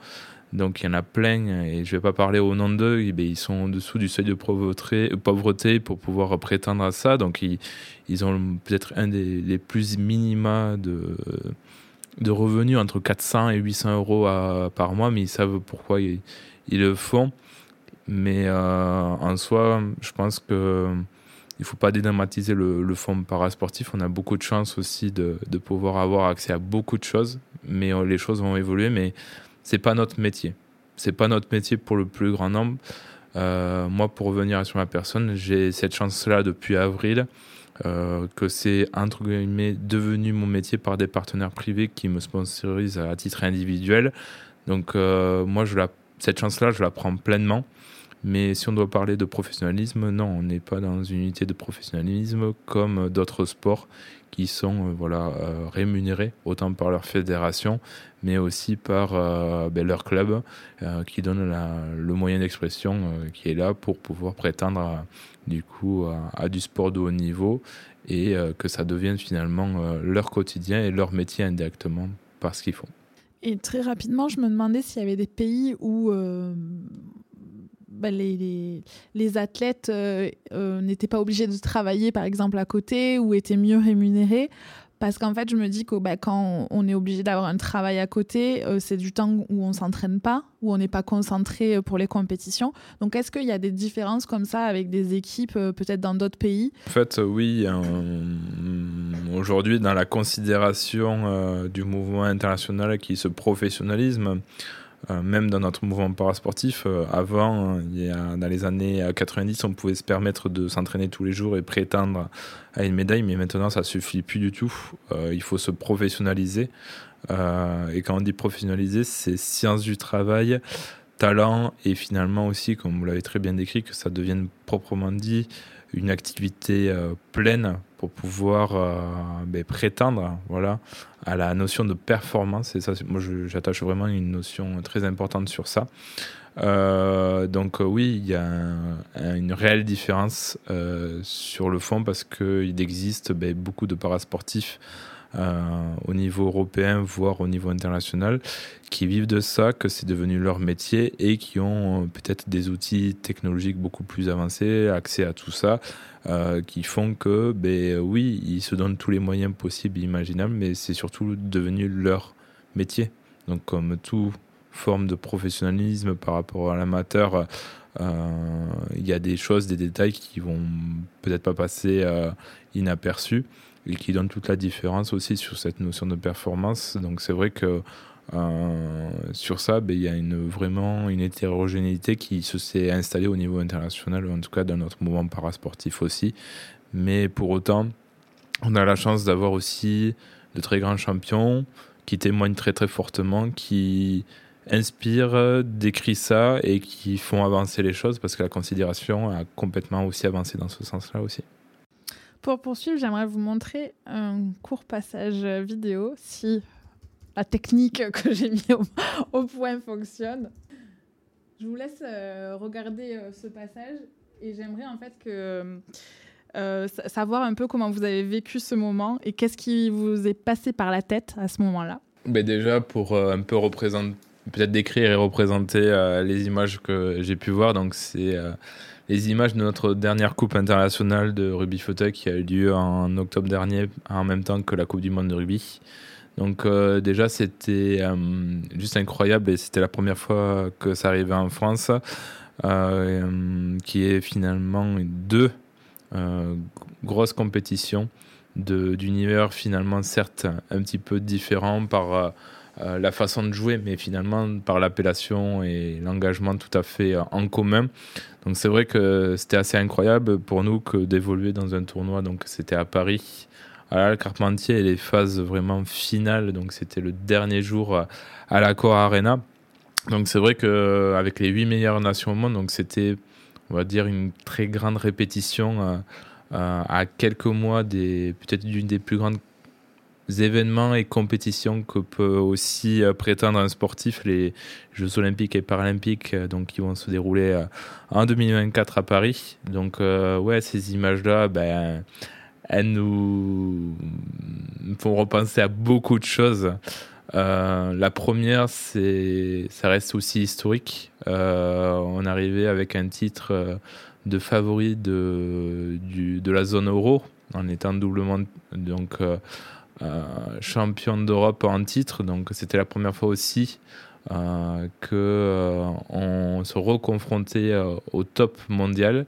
Donc il y en a plein, et je ne vais pas parler au nom d'eux, eh ils sont en dessous du seuil de pauvreté, pauvreté pour pouvoir prétendre à ça. Donc ils, ils ont peut-être un des plus minima de, de revenus, entre 400 et 800 euros par mois, mais ils savent pourquoi ils, le font. Mais euh, en soi, je pense que il faut pas dédramatiser le, le fonds parasportif. On a beaucoup de chance aussi de, de, pouvoir avoir accès à beaucoup de choses, mais euh, les choses vont évoluer. Mais c'est pas notre métier. C'est pas notre métier pour le plus grand nombre. Euh, moi, pour revenir sur ma personne, j'ai cette chance-là depuis avril, euh, que c'est entre guillemets devenu mon métier par des partenaires privés qui me sponsorisent à titre individuel. Donc, euh, moi, je la, cette chance-là, je la prends pleinement. Mais si on doit parler de professionnalisme, non, on n'est pas dans une unité de professionnalisme comme d'autres sports qui sont euh, voilà, euh, rémunérés autant par leur fédération, mais aussi par euh, ben, leur club qui donne le moyen d'expression qui est là pour pouvoir prétendre à, du coup à, du sport de haut niveau et que ça devienne finalement leur quotidien et leur métier indirectement par ce qu'ils font. Et très rapidement, je me demandais s'il y avait des pays où bah, les, athlètes euh, euh, n'étaient pas obligés de travailler, par exemple, à côté ou étaient mieux rémunérés. Parce qu'en fait, je me dis que bah, quand on est obligé d'avoir un travail à côté, euh, c'est du temps où on s'entraîne pas, où on n'est pas concentré pour les compétitions. Donc, est-ce qu'il y a des différences comme ça avec des équipes, peut-être dans d'autres pays? En fait, oui. Aujourd'hui, dans la considération du mouvement international qui se professionnalise, euh, même dans notre mouvement parasportif, euh, avant, dans les années 90, on pouvait se permettre de s'entraîner tous les jours et prétendre à une médaille, mais maintenant ça suffit plus du tout. Euh, il faut se professionnaliser. et quand on dit professionnaliser, c'est science du travail, talent et finalement aussi, comme vous l'avez très bien décrit, que ça devienne proprement dit une activité pleine pour pouvoir euh, ben, prétendre voilà, à la notion de performance. Et ça, moi, j'attache vraiment une notion très importante sur ça. Euh, donc euh, oui, il y a une réelle différence sur le fond parce qu'il existe ben, beaucoup de parasportifs euh, au niveau européen, voire au niveau international, qui vivent de ça, que c'est devenu leur métier et qui ont euh, peut-être des outils technologiques beaucoup plus avancés, accès à tout ça, euh, qui font que, ben, oui, ils se donnent tous les moyens possibles et imaginables, mais c'est surtout devenu leur métier. Donc, comme toute forme de professionnalisme par rapport à l'amateur, il y a des choses, des détails qui vont peut-être pas passer inaperçus et qui donne toute la différence aussi sur cette notion de performance. Donc c'est vrai que euh, sur ça, ben, il y a une, vraiment une hétérogénéité qui se s'est installée au niveau international, en tout cas dans notre mouvement parasportif aussi. Mais pour autant, on a la chance d'avoir aussi de très grands champions qui témoignent très très fortement, qui inspirent, décrivent ça et qui font avancer les choses parce que la considération a complètement aussi avancé dans ce sens-là aussi. Pour poursuivre, j'aimerais vous montrer un court passage vidéo si la technique que j'ai mis au, point fonctionne. Je vous laisse euh, regarder euh, ce passage et j'aimerais en fait euh, savoir un peu comment vous avez vécu ce moment et qu'est-ce qui vous est passé par la tête à ce moment-là. Ben déjà pour un peu représenter, peut-être décrire et représenter les images que j'ai pu voir. Donc c'est les images de notre dernière Coupe internationale de rugby fauteuil qui a eu lieu en octobre dernier, en même temps que la Coupe du Monde de rugby. Donc euh, déjà c'était euh, juste incroyable et c'était la première fois que ça arrivait en France, euh, qui est finalement deux grosses compétitions d'univers finalement certes un petit peu différents par la façon de jouer, mais finalement par l'appellation et l'engagement tout à fait en commun. Donc c'est vrai que c'était assez incroyable pour nous que d'évoluer dans un tournoi. Donc c'était à Paris, à la Carpentier, et les phases vraiment finales. Donc c'était le dernier jour à l'Accor Arena. Donc c'est vrai que avec les huit meilleures nations au monde, donc c'était, on va dire, une très grande répétition euh, euh, à quelques mois des peut-être d'une des plus grandes événements et compétitions que peut aussi euh, prétendre un sportif, les Jeux olympiques et paralympiques, euh, donc qui vont se dérouler euh, en 2024 à Paris. Donc ouais, ces images-là, ben, elles nous font repenser à beaucoup de choses. Euh, la première, c'est, ça reste aussi historique. Euh, on arrivait avec un titre euh, de favori de, du, de la zone euro, en étant doublement donc champion d'Europe en titre. Donc c'était la première fois aussi euh, qu'on se reconfrontait au top mondial.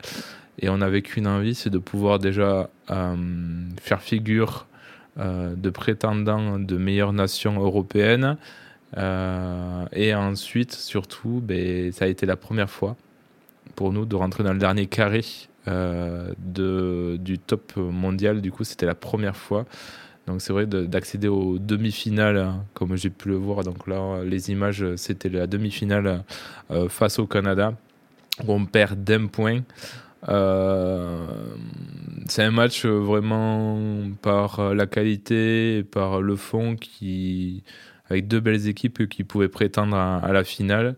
Et on avait qu'une envie, c'est de pouvoir déjà faire figure euh, de prétendants de meilleures nations européennes. Euh, et ensuite, surtout, ben, ça a été la première fois pour nous de rentrer dans le dernier carré euh, du top mondial. Du coup, c'était la première fois. Donc c'est vrai d'accéder aux demi-finales, comme j'ai pu le voir. Donc là, les images, c'était la demi-finale face au Canada, où on perd d'un point. Euh, c'est un match vraiment par la qualité et par le fond qui, avec deux belles équipes qui pouvaient prétendre à, la finale.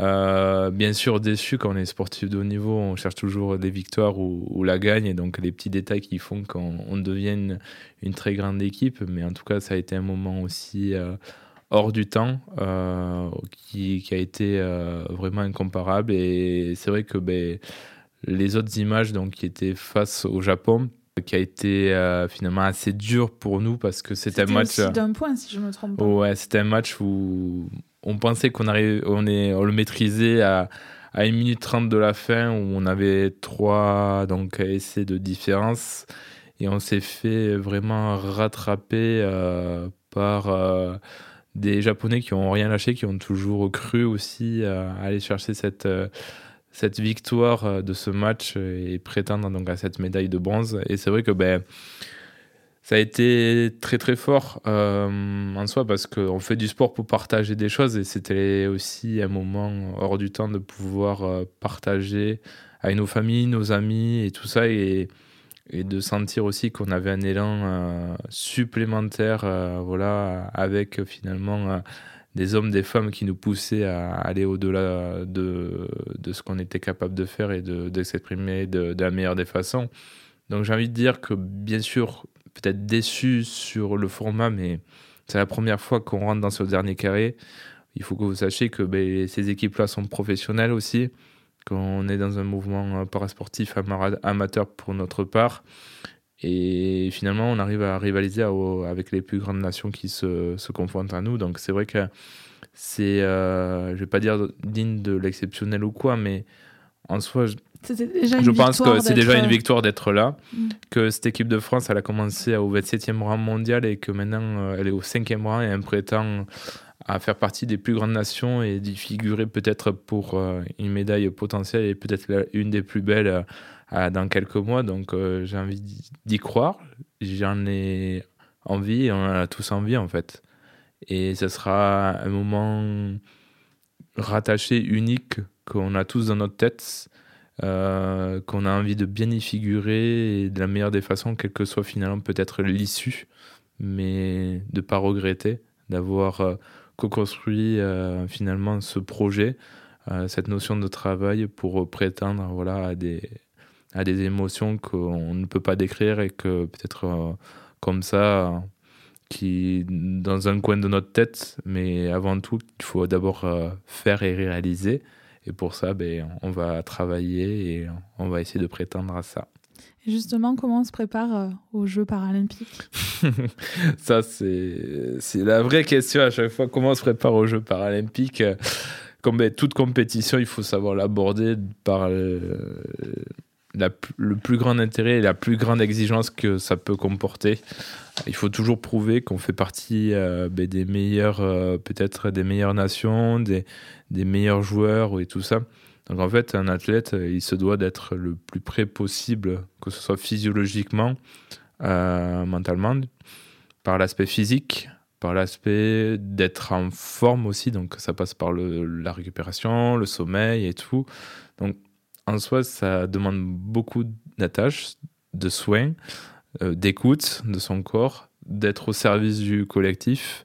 Euh, bien sûr, déçu quand on est sportif de haut niveau, on cherche toujours des victoires ou, la gagne, et donc les petits détails qui font qu'on devienne une, très grande équipe. Mais en tout cas, ça a été un moment aussi euh, hors du temps qui, qui, a été vraiment incomparable. Et c'est vrai que ben, les autres images donc, qui étaient face au Japon, qui a été euh, finalement assez dur pour nous parce que c'était un match. D'un point, si je me trompe pas. Ouais, c'était un match où on pensait qu'on arrive, on, est, on le maîtrisait à, à 1 minute 30 de la fin où on avait trois donc, essais de différence et on s'est fait vraiment rattraper euh, par euh, des Japonais qui ont rien lâché, qui ont toujours cru aussi à aller chercher cette cette victoire euh, de ce match et prétendre donc à cette médaille de bronze. Et c'est vrai que ben, ça a été très très fort euh, en soi parce qu'on fait du sport pour partager des choses et c'était aussi un moment hors du temps de pouvoir euh, partager avec nos familles, nos amis et tout ça et, de sentir aussi qu'on avait un élan supplémentaire voilà, avec finalement des hommes, des femmes qui nous poussaient à aller au-delà de, de ce qu'on était capable de faire et de, de s'exprimer de, la meilleure des façons. Donc j'ai envie de dire que bien sûr, peut-être déçu sur le format, mais c'est la première fois qu'on rentre dans ce dernier carré. Il faut que vous sachiez que ben, ces équipes-là sont professionnelles aussi, qu'on est dans un mouvement parasportif amateur pour notre part et finalement, on arrive à rivaliser avec les plus grandes nations qui se, confrontent à nous. Donc c'est vrai que c'est, euh, je vais pas dire digne de l'exceptionnel ou quoi, mais en soi, je, je pense que c'est déjà une victoire d'être là. Mm. Que cette équipe de France, elle a commencé au 27e rang mondial et que maintenant euh, elle est au 5e rang et elle prétend à faire partie des plus grandes nations et d'y figurer peut-être pour euh, une médaille potentielle et peut-être une des plus belles dans quelques mois. Donc euh, j'ai envie d'y croire. J'en ai envie on en a tous envie en fait. Et ce sera un moment rattaché, unique, qu'on a tous dans notre tête, euh, qu'on a envie de bien y figurer de la meilleure des façons, quelle que soit finalement peut-être l'issue, mais de ne pas regretter d'avoir euh, co-construit finalement ce projet, cette notion de travail pour prétendre voilà, à des, à des émotions qu'on ne peut pas décrire et que peut-être euh, comme ça, qui dans un coin de notre tête, mais avant tout, il faut d'abord euh, faire et réaliser. Et pour ça, ben, on va travailler et on va essayer de prétendre à ça. Et justement, comment on se prépare euh, aux Jeux paralympiques? Ça, c'est la vraie question à chaque fois. Comment on se prépare aux Jeux paralympiques? Comme ben, toute compétition, il faut savoir l'aborder par le plus grand intérêt et la plus grande exigence que ça peut comporter. Il faut toujours prouver qu'on fait partie euh, ben, des meilleurs, euh, peut-être des meilleures nations, des, des, meilleurs joueurs et tout ça. Donc en fait, un athlète, il se doit d'être le plus près possible, que ce soit physiologiquement, euh, mentalement, par l'aspect physique, par l'aspect d'être en forme aussi. Donc ça passe par la récupération, le sommeil et tout. Donc en soi, ça demande beaucoup d'attaches, de soins, euh, d'écoute de son corps, d'être au service du collectif,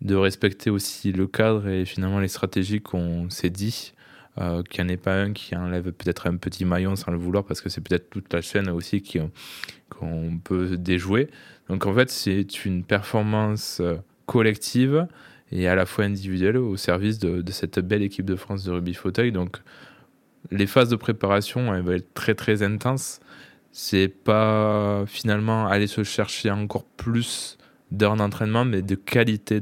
de respecter aussi le cadre et finalement les stratégies qu'on s'est dit. Euh, qu'il n'y en ait pas un qui enlève peut-être un petit maillon sans le vouloir parce que c'est peut-être toute la chaîne aussi qu'on peut déjouer. Donc en fait, c'est une performance collective et à la fois individuelle au service de, cette belle équipe de France de rugby fauteuil. Donc les phases de préparation, elles vont être très très intenses. C'est pas finalement aller se chercher encore plus d'heures d'entraînement, mais de qualité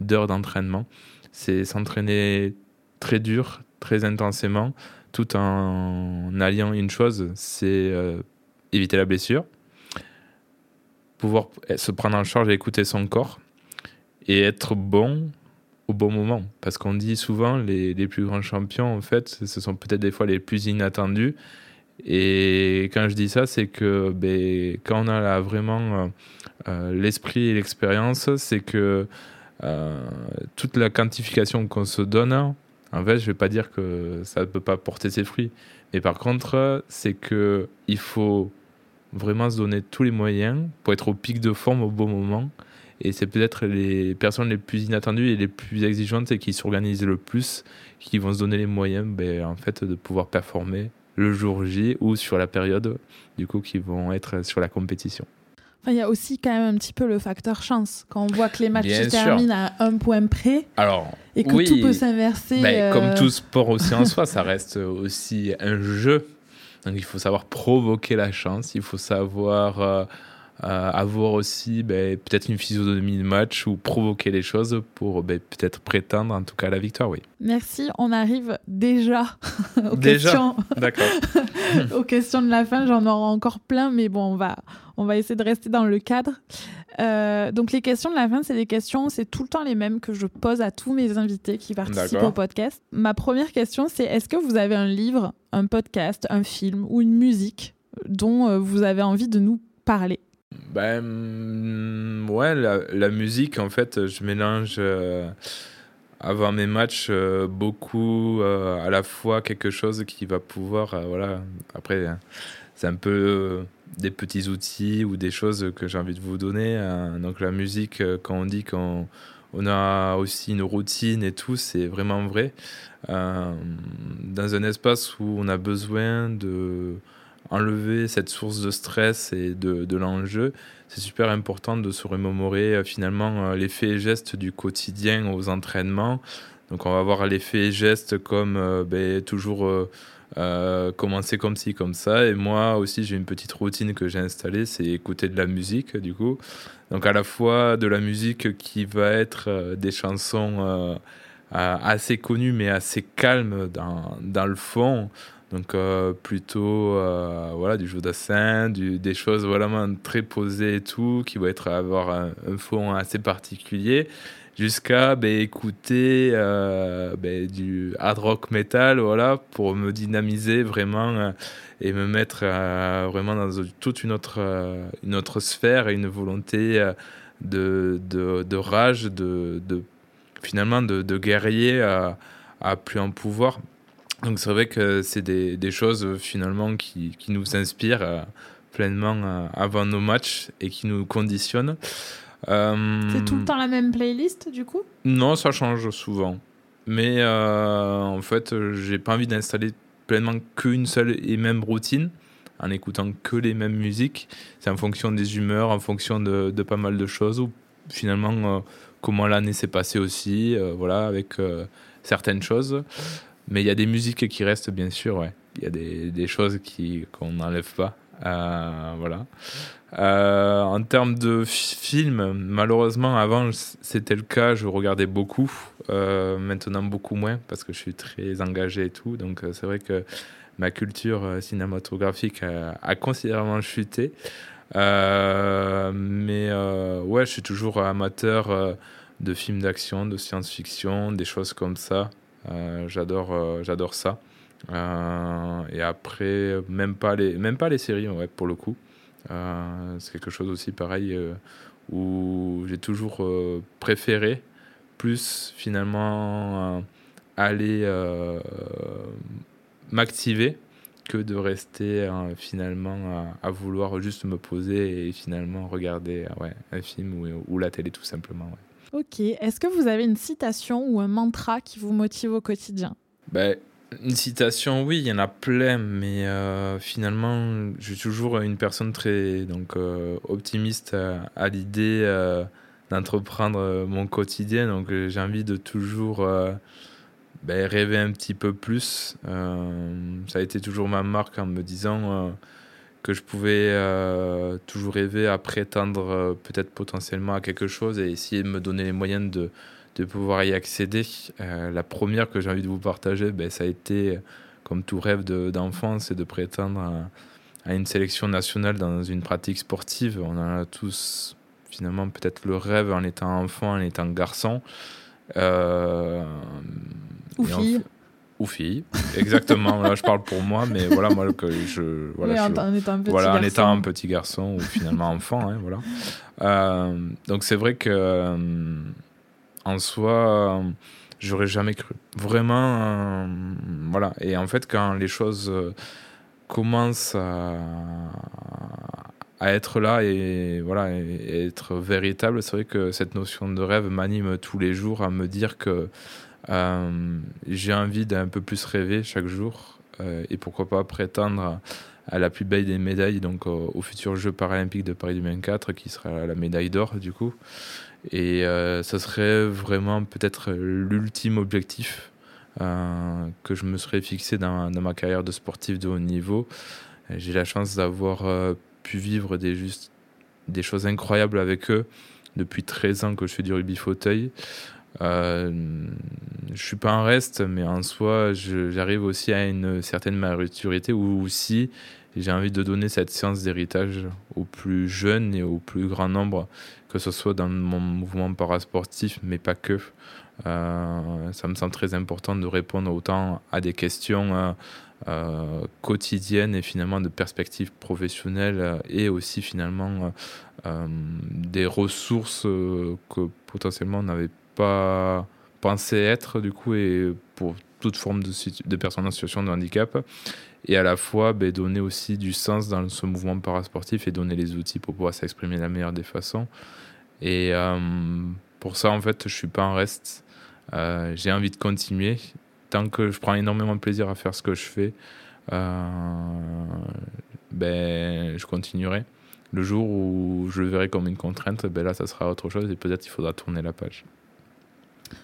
d'heures d'entraînement. C'est s'entraîner très dur, très intensément, tout en alliant une chose, c'est euh, éviter la blessure, pouvoir se prendre en charge et écouter son corps, et être bon au bon moment. Parce qu'on dit souvent, les, les, plus grands champions, en fait, ce sont peut-être des fois les plus inattendus. Et quand je dis ça, c'est que ben, quand on a vraiment euh, euh, l'esprit et l'expérience, c'est que toute la quantification qu'on se donne, en fait, je vais pas dire que ça ne peut pas porter ses fruits. Mais par contre, c'est que il faut vraiment se donner tous les moyens pour être au pic de forme au bon moment et c'est peut-être les personnes les plus inattendues et les plus exigeantes et qui s'organisent le plus qui vont se donner les moyens ben, en fait, de pouvoir performer le jour J ou sur la période du coup qui vont être sur la compétition. Il y a aussi quand même un petit peu le facteur chance. Quand on voit que les matchs se terminent à un point près Alors, et que tout peut s'inverser. Ben, comme euh, tout sport aussi en soi, ça reste aussi un jeu. Donc il faut savoir provoquer la chance, il faut savoir euh, avoir aussi ben, peut-être une physionomie de match ou provoquer les choses pour ben, peut-être prétendre en tout cas à la victoire, oui. Merci, on arrive déjà aux, déjà questions... D'accord. aux questions de la fin. J'en aurai encore plein, mais bon, on va, on va essayer de rester dans le cadre. Euh, donc les questions de la fin, c'est des questions, c'est tout le temps les mêmes que je pose à tous mes invités qui participent au podcast. Ma première question, c'est est-ce que vous avez un livre, un podcast, un film ou une musique dont euh, vous avez envie de nous parler? Ben, mm, ouais, la, musique, en fait, je mélange euh, avant mes matchs euh, beaucoup euh, à la fois quelque chose qui va pouvoir, voilà, après, c'est un peu des petits outils ou des choses que j'ai envie de vous donner. Hein. donc la musique, quand on dit qu'on on a aussi une routine et tout, c'est vraiment vrai. dans un espace où on a besoin de enlever cette source de stress et de, de l'enjeu, c'est super important de se remémorer euh, finalement euh, les faits et gestes du quotidien aux entraînements. Donc on va voir les faits et gestes comme euh, ben, toujours commencer comme ci, comme ça. Et moi aussi j'ai une petite routine que j'ai installée, c'est écouter de la musique du coup. Donc à la fois de la musique qui va être des chansons assez connues mais assez calmes dans, dans le fond. Donc euh, plutôt euh, voilà du jeu d'assin, des choses vraiment très posées et tout, qui vont être avoir un, fond assez particulier, jusqu'à ben, écouter euh, ben, du hard rock metal, voilà, pour me dynamiser vraiment et me mettre vraiment dans toute une autre, une autre sphère et une volonté de, de, rage, de, finalement de, guerrier à plus en pouvoir. Donc c'est vrai que c'est des, des, choses euh, finalement qui, qui nous inspirent euh, pleinement euh, avant nos matchs et qui nous conditionnent. c'est tout le temps la même playlist du coup? Non, ça change souvent. Mais en fait, j'ai pas envie d'installer pleinement qu'une seule et même routine en écoutant que les mêmes musiques. C'est en fonction des humeurs, en fonction de, de pas mal de choses ou finalement comment l'année s'est passée aussi, voilà, avec certaines choses. Mais il y a des musiques qui restent, bien sûr, ouais. Il y a des, des choses qu'on n'enlève pas. Euh, voilà. Euh, en termes de films, malheureusement, avant, c'était le cas, je regardais beaucoup. Euh, maintenant, beaucoup moins, parce que je suis très engagé et tout. Donc, c'est vrai que ma culture cinématographique a, considérablement chuté. mais ouais, je suis toujours amateur de films d'action, de science-fiction, des choses comme ça. Euh, j'adore, euh, j'adore ça. Euh, et après, même pas les, même pas les séries, ouais, pour le coup. c'est quelque chose aussi pareil où j'ai toujours préféré plus finalement aller m'activer que de rester finalement à, vouloir juste me poser et finalement regarder ouais, un film ou, ou, la télé tout simplement. Ouais. Ok. Est-ce que vous avez une citation ou un mantra qui vous motive au quotidien? Ben, Une citation, oui, il y en a plein, mais euh, finalement, je suis toujours une personne très donc, euh, optimiste à, l'idée euh, d'entreprendre mon quotidien. Donc, j'ai envie de toujours ben, rêver un petit peu plus. ça a été toujours ma marque en me disant que je pouvais toujours rêver à prétendre peut-être potentiellement à quelque chose et essayer de me donner les moyens de de pouvoir y accéder. Euh, la première que j'ai envie de vous partager, ben, ça a été, comme tout rêve d'enfant, c'est de prétendre à, une sélection nationale dans une pratique sportive. On en a tous finalement peut-être le rêve en étant enfant, en étant garçon. Euh, ou fille. Ou fille, exactement. Là, je parle pour moi, mais voilà, moi, que je. Voilà, en, étant un petit voilà, garçon. en étant un petit garçon ou finalement enfant, hein, voilà. Euh, donc, c'est vrai que en soi, euh, j'aurais jamais cru. Vraiment, euh, voilà. Et en fait, quand les choses euh, commencent à, être là et voilà et, être véritable, c'est vrai que cette notion de rêve m'anime tous les jours à me dire que j'ai envie d'un peu plus rêver chaque jour et pourquoi pas prétendre à la plus belle des médailles, donc au, futur Jeux paralympiques de Paris 2024, qui sera la médaille d'or du coup. Et euh, ça serait vraiment peut-être l'ultime objectif euh, que je me serais fixé dans, ma carrière de sportif de haut niveau. J'ai la chance d'avoir euh, pu vivre des choses incroyables avec eux depuis 13 ans que je fais du rugby fauteuil. Euh, je suis pas en reste, mais en soi, j'arrive aussi à une certaine maturité où aussi j'ai envie de donner cette séance d'héritage aux plus jeunes et au plus grand nombre que ce soit dans mon mouvement parasportif, mais pas que. Euh, ça me semble très important de répondre autant à des questions euh, euh, quotidiennes et finalement de perspectives professionnelles et aussi finalement des ressources que potentiellement on n'avait pas pensé être du coup et pour toute forme de, de personnes en situation de handicap et à la fois ben, donner aussi du sens dans ce mouvement parasportif et donner les outils pour pouvoir s'exprimer de la meilleure des façons. Et euh, pour ça, en fait, je suis pas en reste. Euh, j'ai envie de continuer. Tant que je prends énormément de plaisir à faire ce que je fais, euh, ben, je continuerai. Le jour où je le verrai comme une contrainte, ben là, ça sera autre chose et peut-être il faudra tourner la page.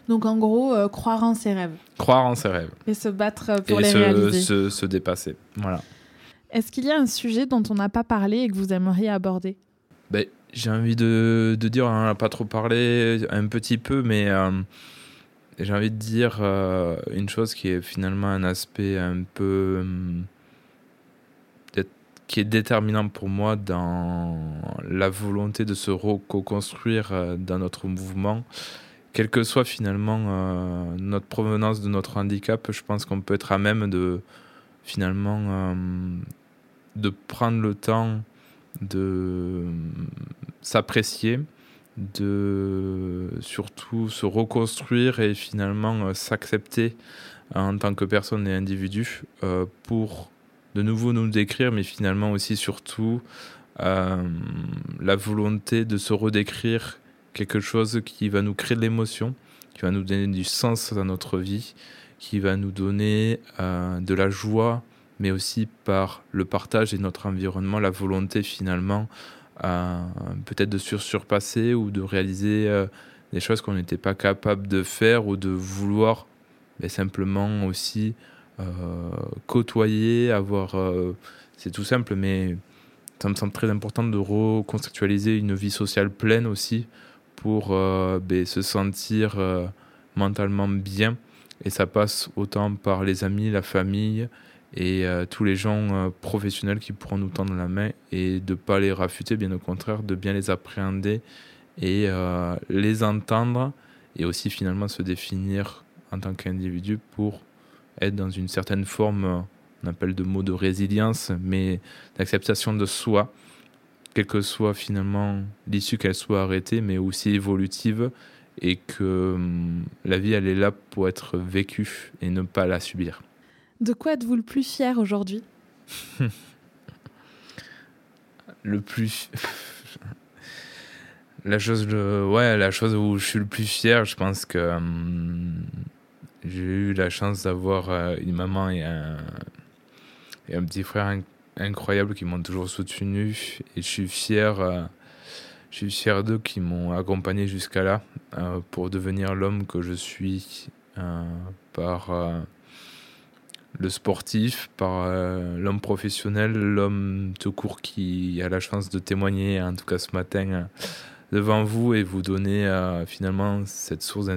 Donc en gros, croire en ses rêves. Croire en ses rêves. Et se battre pour les réaliser. Se, se dépasser. Voilà. Est-ce qu'il y a un sujet dont on n'a pas parlé et que vous aimeriez aborder? Ben, j'ai envie de, de dire, on n'en a pas trop parlé, un petit peu, mais euh, j'ai envie de dire euh, une chose qui est finalement un aspect un peu. Euh, qui est déterminant pour moi dans la volonté de se co-construire dans notre mouvement. Quelle que soit finalement notre provenance de notre handicap, je pense qu'on peut être à même de finalement de prendre le temps de s'apprécier, de surtout se reconstruire et finalement euh, s'accepter en tant que personne et individu euh, pour de nouveau nous décrire, mais finalement aussi surtout euh, la volonté de se redécrire quelque chose qui va nous créer de l'émotion, qui va nous donner du sens dans notre vie, qui va nous donner de la joie, mais aussi par le partage et notre environnement, la volonté finalement euh, peut-être de sur surpasser ou de réaliser euh, des choses qu'on n'était pas capable de faire ou de vouloir mais simplement aussi euh, côtoyer, avoir... c'est tout simple, mais ça me semble très important de reconceptualiser une vie sociale pleine aussi pour ben, se sentir mentalement bien. Et ça passe autant par les amis, la famille, et euh, tous les gens euh, professionnels qui pourront nous tendre la main et de ne pas les rafuter, bien au contraire, de bien les appréhender et euh, les entendre et aussi finalement se définir en tant qu'individu pour être dans une certaine forme, on appelle de mot de résilience, mais d'acceptation de soi, quelle que soit finalement l'issue qu'elle soit arrêtée, mais aussi évolutive et que hum, la vie elle est là pour être vécue et ne pas la subir. De quoi êtes-vous le plus fier aujourd'hui? Le plus. la chose, ouais, la chose où je suis le plus fier, je pense que hum, j'ai eu la chance d'avoir une maman et un, et un petit frère incroyable qui m'ont toujours soutenu et je suis fier je suis fier d'eux qui m'ont accompagné jusqu'à là euh, pour devenir l'homme que je suis euh, par euh, le sportif, par l'homme professionnel, l'homme tout court qui a la chance de témoigner, en tout cas ce matin, devant vous et vous donner finalement cette source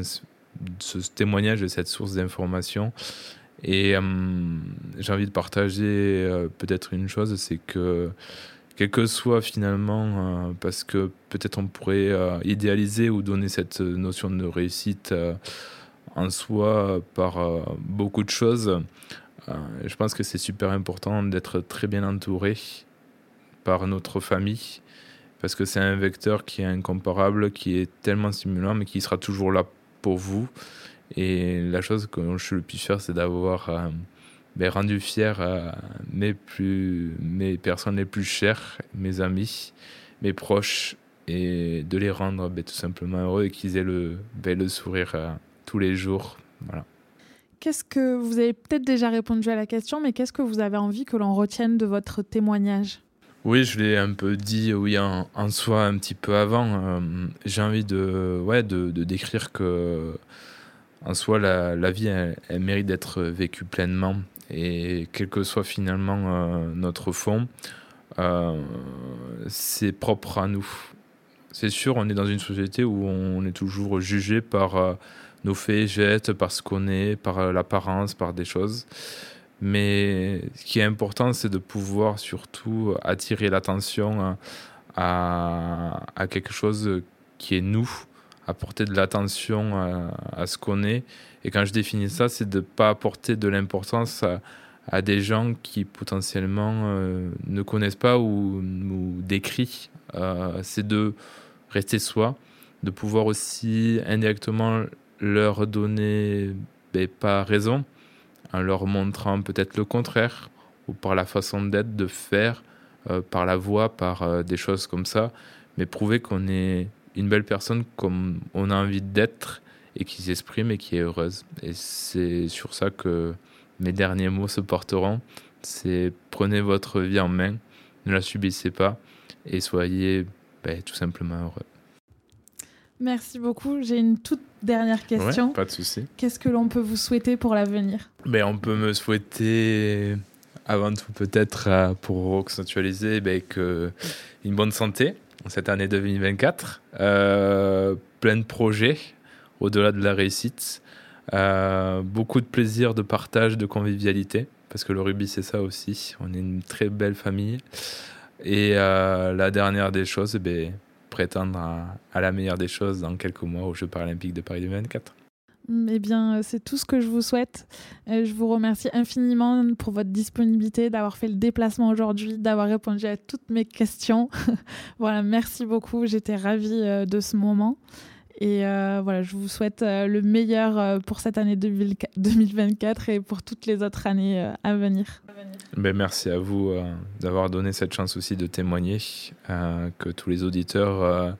ce témoignage et cette source d'information. Et j'ai envie de partager peut-être une chose, c'est que quel que soit finalement, euh, parce que peut-être on pourrait euh, idéaliser ou donner cette notion de réussite euh, en soi par beaucoup de choses. je pense que c'est super important d'être très bien entouré par notre famille, parce que c'est un vecteur qui est incomparable, qui est tellement stimulant, mais qui sera toujours là pour vous. Et la chose que je suis le plus fier, c'est d'avoir ben, rendu fier à mes, plus, mes personnes les plus chères, mes amis, mes proches, et de les rendre ben, tout simplement heureux et qu'ils aient le, ben, le sourire euh, tous les jours. Voilà. Qu'est-ce que vous avez peut-être déjà répondu à la question, mais qu'est-ce que vous avez envie que l'on retienne de votre témoignage? Oui, je l'ai un peu dit oui en, soi un petit peu avant. Euh, j'ai envie de, ouais, de, de, décrire que en soi la, vie elle mérite d'être vécue pleinement et quel que soit finalement euh, notre fond, euh, c'est propre à nous. C'est sûr, on est dans une société où on est toujours jugé par euh, nos faits et gestes, par ce qu'on est, par l'apparence, par des choses. Mais ce qui est important, c'est de pouvoir surtout attirer l'attention à, à, quelque chose qui est nous, apporter de l'attention à, ce qu'on est et quand je définis ça, c'est de ne pas apporter de l'importance à, des gens qui potentiellement euh, ne connaissent pas ou nous décrivent. Euh, c'est de rester soi, de pouvoir aussi indirectement leur donner ben, pas raison, en leur montrant peut-être le contraire, ou par la façon d'être, de faire, euh, par la voix, par des choses comme ça, mais prouver qu'on est une belle personne comme on a envie d'être et qui s'exprime et qui est heureuse. Et c'est sur ça que mes derniers mots se porteront. C'est prenez votre vie en main, ne la subissez pas et soyez ben, tout simplement heureux. Merci beaucoup. J'ai une toute dernière question. pas de souci. Qu'est-ce que l'on peut vous souhaiter pour l'avenir? Ben, On peut me souhaiter, avant tout peut-être, euh, pour accentualiser, ben, que une bonne santé cette année 2024, euh, plein de projets, au-delà de la réussite. Euh, beaucoup de plaisir, de partage, de convivialité, parce que le rugby c'est ça aussi. On est une très belle famille. Et euh, la dernière des choses, eh ben, prétendre à, la meilleure des choses dans quelques mois aux Jeux paralympiques de Paris 2024. Eh bien, c'est tout ce que je vous souhaite. Euh, je vous remercie infiniment pour votre disponibilité, d'avoir fait le déplacement aujourd'hui, d'avoir répondu à toutes mes questions. voilà, merci beaucoup. J'étais ravie de ce moment. Et euh, voilà, je vous souhaite euh, le meilleur euh, pour cette année 2024 et pour toutes les autres années à venir. Ben, merci à vous d'avoir donné cette chance aussi de témoigner, que tous les auditeurs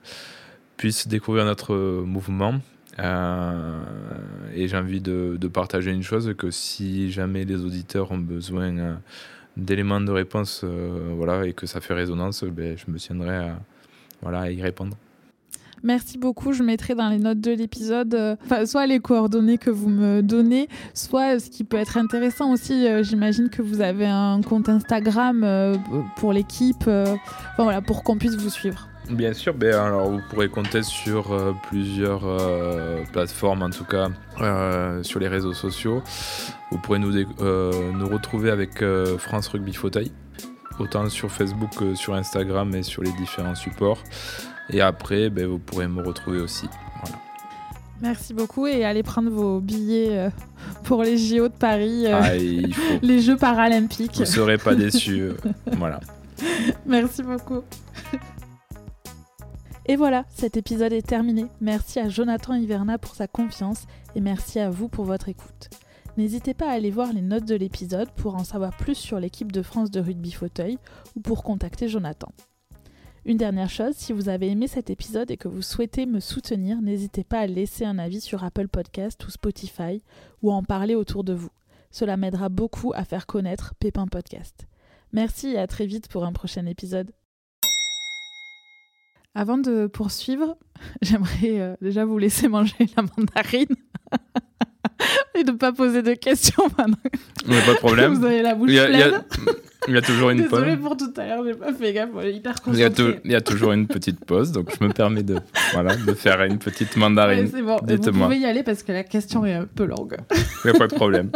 puissent découvrir notre mouvement. Et j'ai envie de, partager une chose, que si jamais les auditeurs ont besoin d'éléments de réponse voilà, et que ça fait résonance, ben, je me tiendrai à, voilà, à y répondre. Merci beaucoup. Je mettrai dans les notes de l'épisode euh, soit les coordonnées que vous me donnez, soit ce qui peut être intéressant aussi. Euh, j'imagine que vous avez un compte Instagram euh, pour l'équipe, voilà, pour qu'on puisse vous suivre. Bien sûr, ben alors vous pourrez compter sur plusieurs plateformes, en tout cas sur les réseaux sociaux. Vous pourrez nous, nous retrouver avec France Rugby Fauteuil, autant sur Facebook que sur Instagram et sur les différents supports. Et après, ben, vous pourrez me retrouver aussi. Merci beaucoup et allez prendre vos billets euh, pour les JO de Paris, euh, ah, les Jeux paralympiques. Vous ne serez pas déçus. Euh, voilà. Merci beaucoup. Et voilà, cet épisode est terminé. Merci à Jonathan Hiverna pour sa confiance et merci à vous pour votre écoute. N'hésitez pas à aller voir les notes de l'épisode pour en savoir plus sur l'équipe de France de rugby fauteuil ou pour contacter Jonathan. Une dernière chose, si vous avez aimé cet épisode et que vous souhaitez me soutenir, n'hésitez pas à laisser un avis sur Apple Podcast ou Spotify ou à en parler autour de vous. Cela m'aidera beaucoup à faire connaître Pépin Podcast. Merci et à très vite pour un prochain épisode. Avant de poursuivre, j'aimerais euh, déjà vous laisser manger la mandarine et ne pas poser de questions maintenant. Mais pas de problème. Vous avez la bouche Il y a, il y a- pleine. il y a toujours une Désolée pause. pour tout à l'heure, j'ai pas fait gaffe, on est hyper Il y, a il y a toujours une petite pause, donc je me permets de, voilà, de faire une petite Ouais, mandarine. c'est bon, vous pouvez y aller parce que la question est un peu longue. Il n'y a pas de problème.